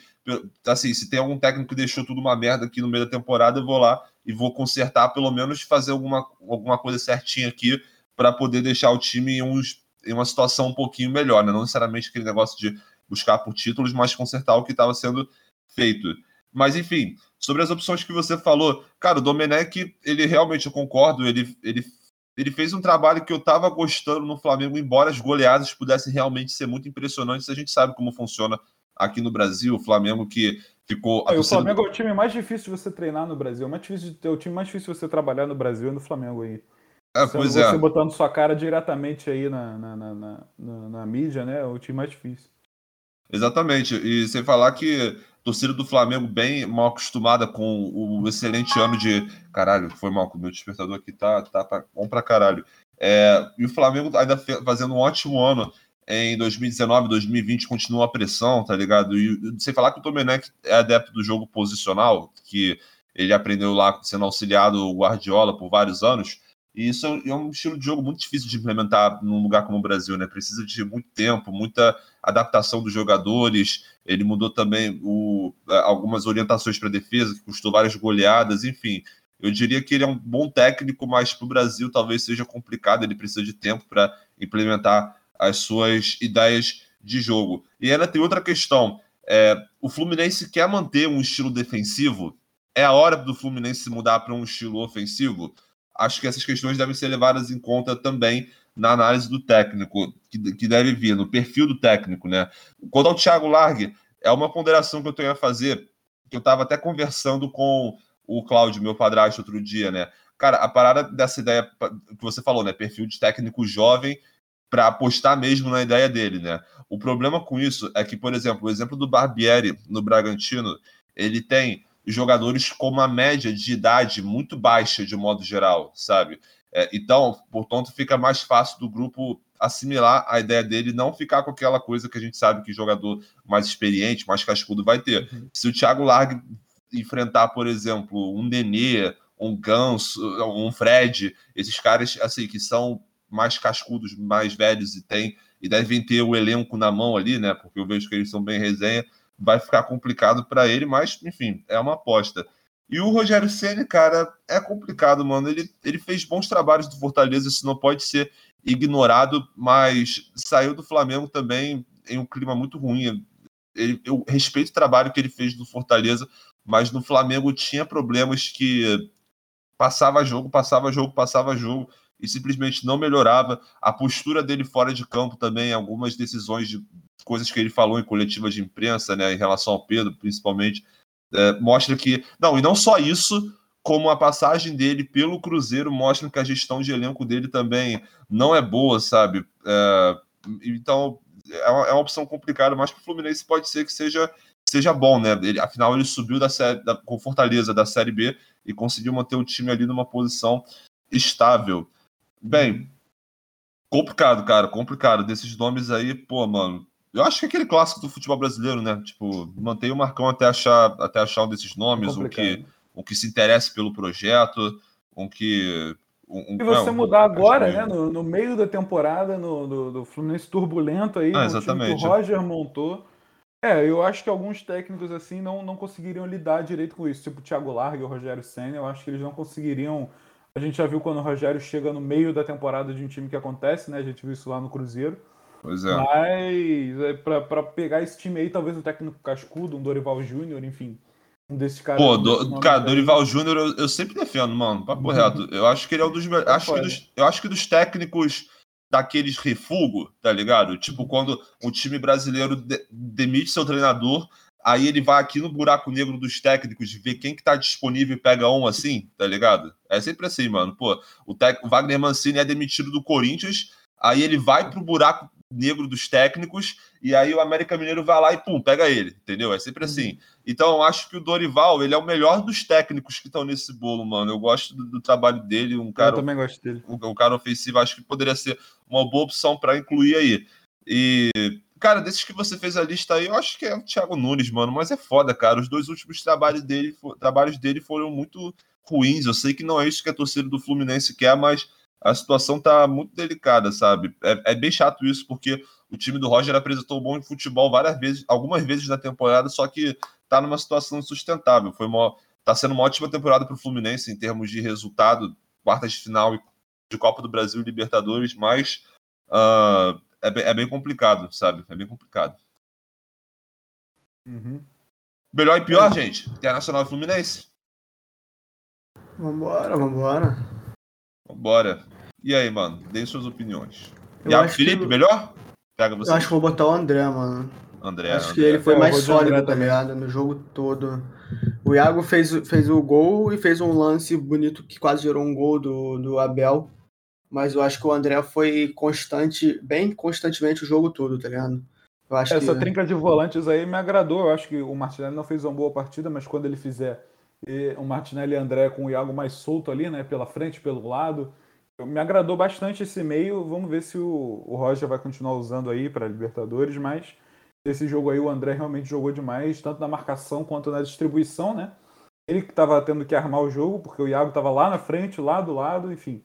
assim, se tem algum técnico que deixou tudo uma merda aqui no meio da temporada, eu vou lá e vou consertar, pelo menos fazer alguma, alguma coisa certinha aqui para poder deixar o time em uns em uma situação um pouquinho melhor, né? Não necessariamente aquele negócio de buscar por títulos, mas consertar o que estava sendo feito. Mas, enfim, sobre as opções que você falou, cara, o Domenech, ele realmente, eu concordo, ele, ele, ele fez um trabalho que eu estava gostando no Flamengo, embora as goleadas pudessem realmente ser muito impressionantes, a gente sabe como funciona aqui no Brasil, o Flamengo que ficou... O Flamengo é o time mais difícil de você treinar no Brasil, é, mais difícil é o time mais difícil de você trabalhar no Brasil é no Flamengo aí. É, pois você é. botando sua cara diretamente aí na, na, na, na, na mídia, né? É o time mais difícil. Exatamente. E sem falar que a torcida do Flamengo bem mal acostumada com o excelente ano de. Caralho, foi mal, meu despertador aqui tá, tá, tá bom pra caralho. É, e o Flamengo ainda fazendo um ótimo ano em 2019, 2020, continua a pressão, tá ligado? E sem falar que o Domenech é adepto do jogo posicional, que ele aprendeu lá sendo auxiliado o Guardiola por vários anos. E isso é um estilo de jogo muito difícil de implementar num lugar como o Brasil, né? Precisa de muito tempo, muita adaptação dos jogadores. Ele mudou também o, algumas orientações para defesa, que custou várias goleadas, enfim. Eu diria que ele é um bom técnico, mas para o Brasil talvez seja complicado. Ele precisa de tempo para implementar as suas ideias de jogo. E ainda tem outra questão: é, o Fluminense quer manter um estilo defensivo. É a hora do Fluminense mudar para um estilo ofensivo? Acho que essas questões devem ser levadas em conta também na análise do técnico, que, que deve vir, no perfil do técnico, né? Quanto ao Thiago Largue, é uma ponderação que eu tenho a fazer, que eu estava até conversando com o Cláudio, meu padrasto, outro dia, né? Cara, a parada dessa ideia que você falou, né? Perfil de técnico jovem para apostar mesmo na ideia dele, né? O problema com isso é que, por exemplo, o exemplo do Barbieri no Bragantino, ele tem jogadores com uma média de idade muito baixa, de modo geral, sabe? É, então, portanto, fica mais fácil do grupo assimilar a ideia dele não ficar com aquela coisa que a gente sabe que jogador mais experiente, mais cascudo vai ter. Uhum. Se o Thiago Largue enfrentar, por exemplo, um Nenê, um Ganso, um Fred, esses caras assim que são mais cascudos, mais velhos e tem e devem ter o elenco na mão ali, né? Porque eu vejo que eles são bem resenha vai ficar complicado para ele, mas enfim, é uma aposta. E o Rogério Ceni, cara, é complicado, mano. Ele, ele fez bons trabalhos do Fortaleza, isso não pode ser ignorado, mas saiu do Flamengo também em um clima muito ruim. Ele, eu respeito o trabalho que ele fez do Fortaleza, mas no Flamengo tinha problemas que passava jogo, passava jogo, passava jogo e simplesmente não melhorava. A postura dele fora de campo também, algumas decisões de coisas que ele falou em coletiva de imprensa, né, em relação ao Pedro, principalmente, é, mostra que. Não, e não só isso, como a passagem dele pelo Cruzeiro mostra que a gestão de elenco dele também não é boa, sabe? É, então, é uma, é uma, opção complicada, mas para o Fluminense pode ser que seja, seja bom, né? Ele, afinal, ele subiu da série, da, com Fortaleza da Série B e conseguiu manter o time ali numa posição estável. Bem, complicado, cara, complicado. Desses nomes aí, pô, mano. Eu acho que é aquele clássico do futebol brasileiro, né? Tipo, mantém o Marcão até achar, até achar um desses nomes, um que um que se interesse pelo projeto, um que. Um, e você mudar agora, né? No, no, meio da temporada, no, do, do Fluminense turbulento aí, ah, exatamente. que o Roger montou. É, eu acho que alguns técnicos assim não, não conseguiriam lidar direito com isso, tipo o Thiago Largue e o Rogério Senna, eu acho que eles não conseguiriam. A gente já viu quando o Rogério chega no meio da temporada de um time que acontece, né? A gente viu isso lá no Cruzeiro. Pois é. Mas é, para pegar esse time aí, talvez um técnico cascudo, um Dorival Júnior, enfim, um desses caras. Pô, do, cara, Dorival Júnior eu, eu, sempre defendo, mano. Papo uhum. reto. Eu acho que ele é um dos. É acho que dos, eu acho que dos técnicos daqueles refugo, tá ligado? Tipo, quando o time brasileiro de, demite seu treinador, aí ele vai aqui no buraco negro dos técnicos, ver quem que tá disponível e pega um assim, tá ligado? É sempre assim, mano. Pô, o, tec, o Wagner Mancini é demitido do Corinthians, aí ele vai pro buraco negro dos técnicos, e aí o América Mineiro vai lá e pum, pega ele, entendeu? É sempre assim. Uhum. Então eu acho que o Dorival, ele é o melhor dos técnicos que estão nesse bolo, mano. Eu gosto do, do, trabalho dele, um cara. Eu também gosto dele. Um, um cara ofensivo, acho que poderia ser uma boa opção para incluir aí. E, cara, desses que você fez a lista aí, eu acho que é o Thiago Nunes, mano, mas é foda, cara. Os dois últimos trabalhos dele, trabalhos dele foram muito ruins. Eu sei que não é isso que a torcida do Fluminense quer, mas a situação tá muito delicada, sabe? É, é, bem chato isso, porque o time do Roger apresentou bom futebol várias vezes, algumas vezes na temporada, só que tá numa situação insustentável. Foi uma, tá sendo uma ótima temporada para o Fluminense em termos de resultado, quartas de final de Copa do Brasil e Libertadores, mas uh, é, bem, é, bem complicado, sabe? É bem complicado. Uhum. Melhor e pior, gente? Internacional e Fluminense? Vambora, vambora. Vambora. E aí, mano? Deem suas opiniões. Eu e a Felipe, que... melhor? Pega você. Eu acho que vou botar o André, mano. André. Acho André. que ele foi é, mais sólido, tá ligado? No jogo todo. O Iago fez, fez o gol e fez um lance bonito que quase gerou um gol do, do Abel. Mas eu acho que o André foi constante, bem constantemente o jogo todo, tá ligado? Eu acho Essa que... trinca de volantes aí me agradou. Eu acho que o Martinelli não fez uma boa partida, mas quando ele fizer o Martinelli e André com o Iago mais solto ali, né? Pela frente, pelo lado. Me agradou bastante esse meio. Vamos ver se o, o Roger vai continuar usando aí para Libertadores, mas esse jogo aí o André realmente jogou demais, tanto na marcação quanto na distribuição, né? Ele que estava tendo que armar o jogo, porque o Iago estava lá na frente, lá do lado, enfim.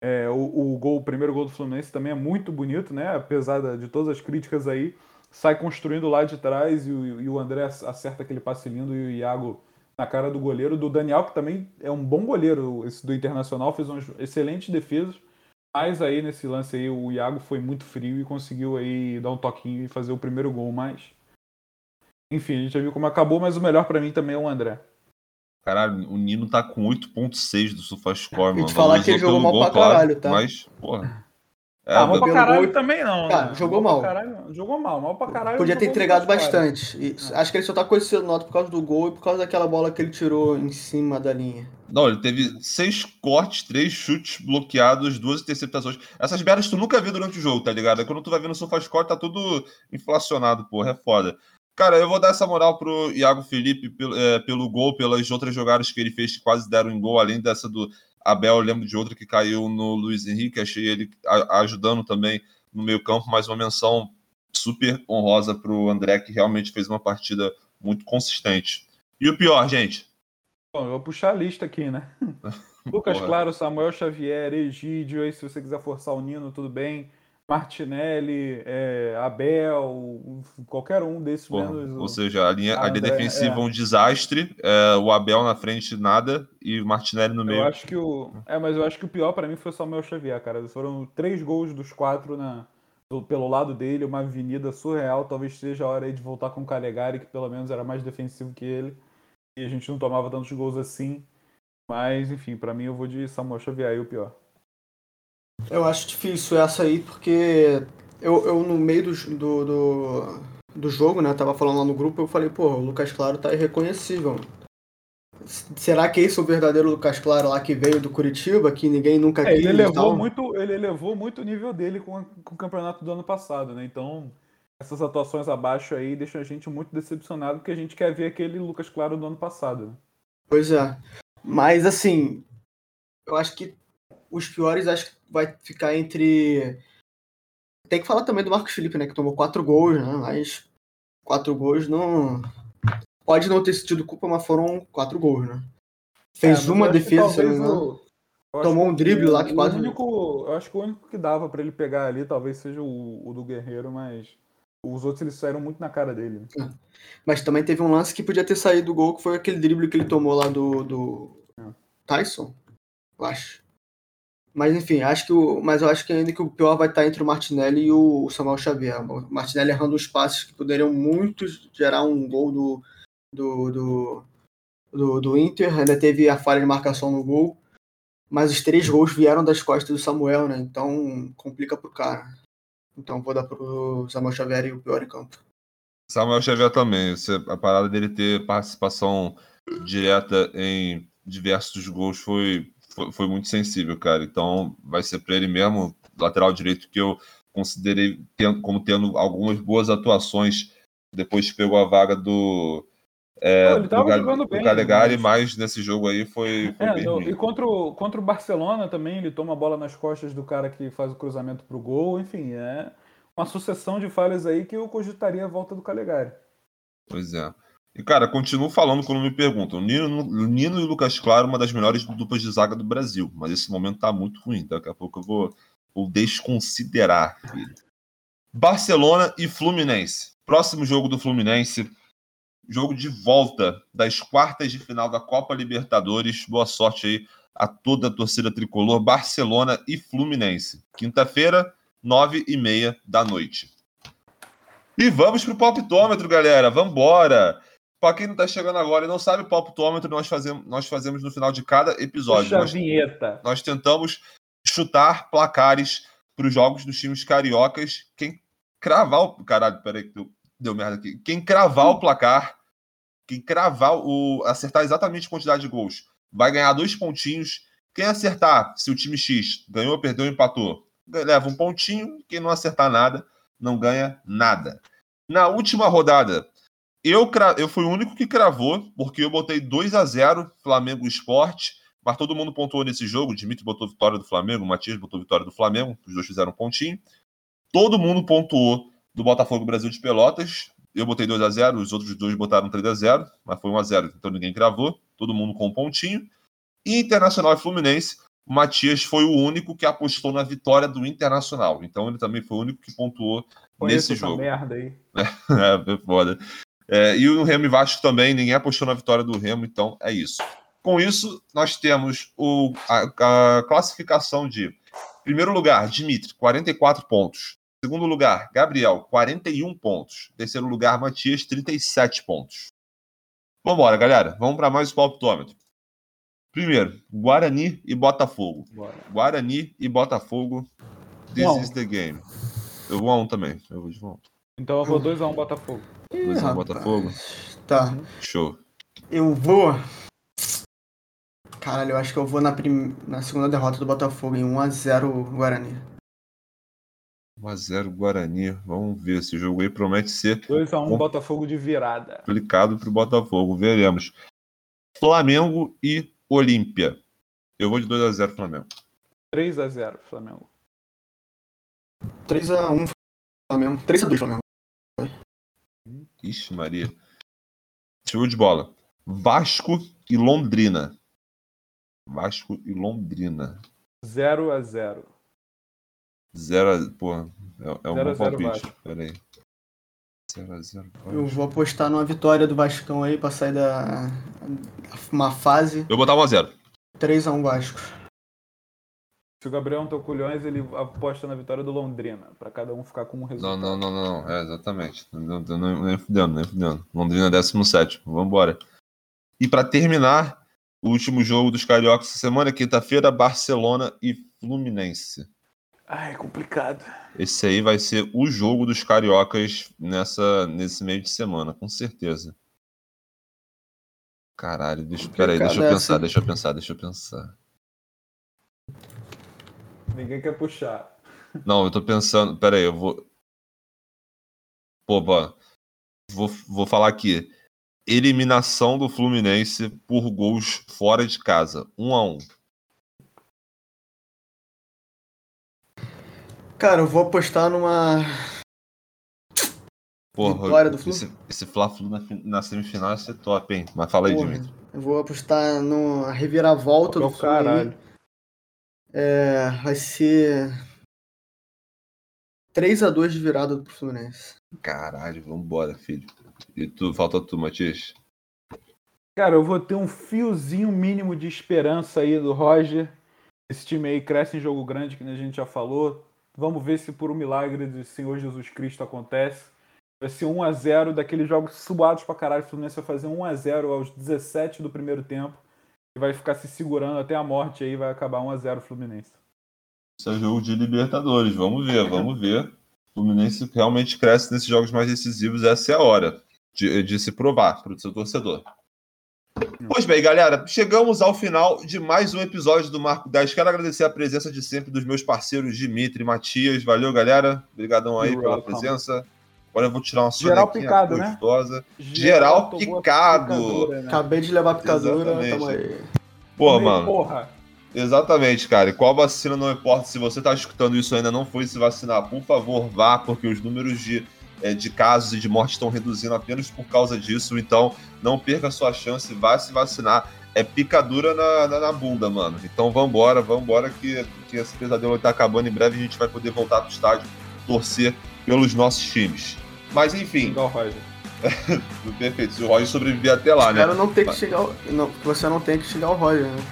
É, o, o, gol, o primeiro gol do Fluminense também é muito bonito, né? Apesar de todas as críticas aí, sai construindo lá de trás e o, e o André acerta aquele passe lindo e o Iago na cara do goleiro, do Daniel, que também é um bom goleiro, esse do Internacional, fez umas excelentes defesas. Mas aí nesse lance aí o Iago foi muito frio e conseguiu aí dar um toquinho e fazer o primeiro gol, mas enfim, a gente já viu como acabou, mas o melhor para mim também é o André. Caralho, o Nino tá com 8.6 do SofaScore, mano. E te falar que ele jogou mal pra caralho, tá? Mas, porra. É, ah, mal pra caralho gol... também não. Cara, né? jogou mal. Caralho, jogou mal, mal pra caralho. Podia ter entregado bastante. E é. Acho que ele só tá com esse nota por causa do gol e por causa daquela bola que ele tirou em cima da linha. Não, ele teve seis cortes, três chutes bloqueados, duas interceptações. Essas merdas tu nunca vê durante o jogo, tá ligado? Quando tu vai ver no SofaScore, tá tudo inflacionado, porra, é foda. Cara, eu vou dar essa moral pro Iago Felipe pelo, é, pelo gol, pelas outras jogadas que ele fez que quase deram em gol, além dessa do Abel, eu lembro de outra que caiu no Luiz Henrique, achei ele ajudando também no meio campo, mas uma menção super honrosa para o André, que realmente fez uma partida muito consistente. E o pior, gente? Bom, eu vou puxar a lista aqui, né? Lucas Claro, Samuel Xavier, Egídio, aí se você quiser forçar o Nino, tudo bem. Martinelli, é, Abel, qualquer um desses Porra, menos. Ou seja, a linha, a linha defensiva é. um desastre, é, o Abel na frente nada e o Martinelli no meio. Eu acho que o. É, mas eu acho que o pior para mim foi o Samuel Xavier, cara. Foram três gols dos quatro na, do, pelo lado dele, uma avenida surreal. Talvez seja a hora aí de voltar com o Calegari, que pelo menos era mais defensivo que ele. E a gente não tomava tantos gols assim. Mas, enfim, para mim eu vou de Samuel Xavier aí o pior. Eu acho difícil essa aí, porque eu, eu no meio do, do, do, do, jogo, né, tava falando lá no grupo, eu falei, pô, o Lucas Claro tá irreconhecível. Será que esse é o verdadeiro Lucas Claro lá que veio do Curitiba, que ninguém nunca é, quis? Ele elevou, muito, ele elevou muito o nível dele com, com o campeonato do ano passado, né? Então, essas atuações abaixo aí deixam a gente muito decepcionado, porque a gente quer ver aquele Lucas Claro do ano passado. Né? Pois é. Mas, assim, eu acho que os piores acho que vai ficar entre. Tem que falar também do Marcos Felipe, né? Que tomou quatro gols, né? Mas quatro gols não. Pode não ter sido culpa, mas foram quatro gols, né? Fez é, uma defesa, se não engano. Tomou um drible lá que quase. Único, eu acho que o único que dava para ele pegar ali talvez seja o, o, do Guerreiro, mas os outros eles saíram muito na cara dele. É. Mas também teve um lance que podia ter saído do gol, que foi aquele drible que ele tomou lá do, do é. Tyson, eu acho. Mas enfim, acho que o, mas eu acho que ainda que o pior vai estar entre o Martinelli e o Samuel Xavier. O Martinelli errando os passes que poderiam muito gerar um gol do, do, do, do, do Inter. Ainda teve a falha de marcação no gol. Mas os três gols vieram das costas do Samuel, né? Então complica pro cara. Então vou dar pro Samuel Xavier e o pior em campo. Samuel Xavier também. A parada dele ter participação direta em diversos gols foi foi, foi muito sensível, cara. Então vai ser para ele mesmo, lateral direito, que eu considerei como tendo algumas boas atuações depois que pegou a vaga do. É, ele tava do, jogando do bem, Calegari, mas... mas nesse jogo aí foi, foi é, bem no, E contra o, contra o Barcelona também, ele toma a bola nas costas do cara que faz o cruzamento pro gol. Enfim, é uma sucessão de falhas aí que eu cogitaria a volta do Calegari. Pois é. E, cara, continuo falando quando me perguntam. Nino, Nino e Lucas Claro, uma das melhores duplas de zaga do Brasil. Mas esse momento tá muito ruim. Daqui a pouco eu vou, vou desconsiderar ele. Barcelona e Fluminense. Próximo jogo do Fluminense. Jogo de volta das quartas de final da Copa Libertadores. Boa sorte aí a toda a torcida tricolor. Barcelona e Fluminense. Quinta-feira, nove e meia da noite. E vamos pro palpitômetro, galera. Vambora! Para quem não está chegando agora e não sabe, o palpitômetro nós fazemos, nós fazemos no final de cada episódio. Puxa nós, vinheta. Nós tentamos chutar placares para os jogos dos times cariocas. Quem cravar o. Caralho, peraí que deu, deu merda aqui. Quem cravar o placar, quem cravar o. acertar exatamente a quantidade de gols, vai ganhar dois pontinhos. Quem acertar se o time X ganhou, perdeu, empatou, leva um pontinho. Quem não acertar nada, não ganha nada. Na última rodada, eu, eu fui o único que cravou, porque eu botei 2 a 0 Flamengo Esporte, mas todo mundo pontuou nesse jogo. O Dimitri botou vitória do Flamengo, o Matias botou vitória do Flamengo, os dois fizeram um pontinho. Todo mundo pontuou do Botafogo Brasil de Pelotas. Eu botei 2 a 0 os outros dois botaram 3 a 0 mas foi 1 a 0 então ninguém cravou. Todo mundo com um pontinho. E Internacional e Fluminense, o Matias foi o único que apostou na vitória do Internacional. Então ele também foi o único que pontuou Conheço nesse jogo. merda aí. É, é foda. É, e o Remo e Vasco também, ninguém apostou na vitória do Remo, então é isso. Com isso, nós temos o, a, a classificação de primeiro lugar, Dimitri, 44 pontos. Segundo lugar, Gabriel, 41 pontos. Terceiro lugar, Matias, 37 pontos. Vamos embora, galera. Vamos para mais o palpitômetro. Primeiro, Guarani e Botafogo. Bora. Guarani e Botafogo. This is the game. Eu vou a um também. Eu vou de volta. Então eu vou 2x1 um Botafogo. 2x1 um Botafogo? Tá. Show. Eu vou. Caralho, eu acho que eu vou na, prim... na segunda derrota do Botafogo em 1x0 Guarani. 1x0 Guarani. Vamos ver. Esse jogo aí promete ser. 2x1 Botafogo de virada. Complicado pro Botafogo. Veremos. Flamengo e Olímpia. Eu vou de 2x0 Flamengo. 3x0 Flamengo. 3x1 Flamengo. 3x2 Flamengo. Ixi, Maria. Show de bola. Vasco e Londrina. Vasco e Londrina. 0 a 0 0 a... Porra, é, é um bom palpite. Pera aí. 0 a 0 Eu vou apostar numa vitória do Vascão aí pra sair da... Uma fase. Eu vou botar 1 a 0 3 a 1 Vasco. Se o Gabriel não culhões, ele aposta na vitória do Londrina, para cada um ficar com um resultado. Não, não, não, não, é exatamente. Não, não, nem fudendo, nem fudendo. Londrina 17. Vamos embora. E para terminar, o último jogo dos Cariocas essa semana, quinta-feira, Barcelona e Fluminense. Ai, é complicado. Esse aí vai ser o jogo dos cariocas nessa, nesse meio de semana, com certeza. Caralho, deixa, peraí, deixa eu pensar, deixa eu pensar, deixa eu pensar. Ninguém quer puxar. Não, eu tô pensando. Pera aí, eu vou. Pô. Vou, vou falar aqui. Eliminação do Fluminense por gols fora de casa. Um a um. Cara, eu vou apostar numa. Porra, Vitória do Fluminense. Esse, esse Fla-Flu na, na, semifinal ia ser top, hein? Mas fala aí, Porra, Dimitri. Eu vou apostar numa reviravolta do Fluminense. Caralho. É, vai ser 3 a 2 de virada pro Fluminense. Caralho, vambora, filho. E tu, falta tu, Matias. Cara, eu vou ter um fiozinho mínimo de esperança aí do Roger. Esse time aí cresce em jogo grande, que a gente já falou. Vamos ver se por um milagre do Senhor Jesus Cristo acontece. Vai ser 1x0 daqueles jogos suados pra caralho. O Fluminense vai fazer 1x0 aos 17 do primeiro tempo vai ficar se segurando até a morte aí, vai acabar 1x0 Fluminense. Isso é jogo de Libertadores, vamos ver, vamos ver. O Fluminense realmente cresce nesses jogos mais decisivos, essa é a hora de, de se provar para o seu torcedor. Pois bem, galera, chegamos ao final de mais um episódio do Marco 10. Quero agradecer a presença de sempre dos meus parceiros Dimitri e Matias. Valeu, galera. Obrigadão aí You're pela welcome. presença. Agora eu vou tirar uma Geral picado, né? gostosa. Geral, Geral picado. Né? Acabei de levar picadura, tamo aí. Pô, mano. Porra. Exatamente, cara. E qual vacina não importa. Se você tá escutando isso ainda não foi se vacinar, por favor, vá, porque os números de, é, de casos e de mortes estão reduzindo apenas por causa disso. Então, não perca a sua chance, vá se vacinar. É picadura na, na, na bunda, mano. Então vambora, vambora, que, que esse pesadelo tá acabando. Em breve a gente vai poder voltar pro estádio, torcer pelos nossos times. Mas enfim. Roger. Perfeito. Se o Roger sobreviver até lá, né? não tem que chegar. Não, você não tem que chegar ao Roger, né?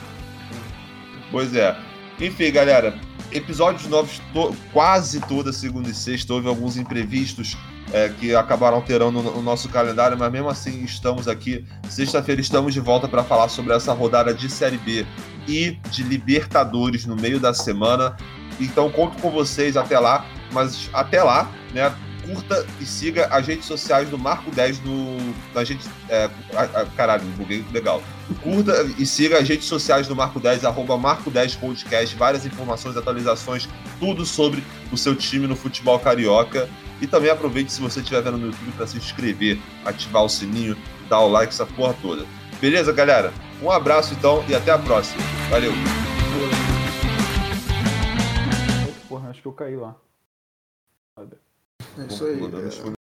Pois é. Enfim, galera. Episódios novos to quase toda segunda e sexta. Houve alguns imprevistos é, que acabaram alterando o nosso calendário, mas mesmo assim estamos aqui. Sexta-feira estamos de volta para falar sobre essa rodada de Série B e de Libertadores no meio da semana. Então conto com vocês até lá, mas até lá, né? Curta e siga as redes sociais do Marco 10 no. Na gente. É, a, a, caralho, buguei legal. Curta e siga as redes sociais do Marco 10, arroba Marco 10 Podcast, várias informações, atualizações, tudo sobre o seu time no futebol carioca. E também aproveite se você estiver vendo no YouTube para se inscrever, ativar o sininho, dar o like, essa porra toda. Beleza, galera? Um abraço então e até a próxima. Valeu! Porra, acho que eu caí lá. Isso aí.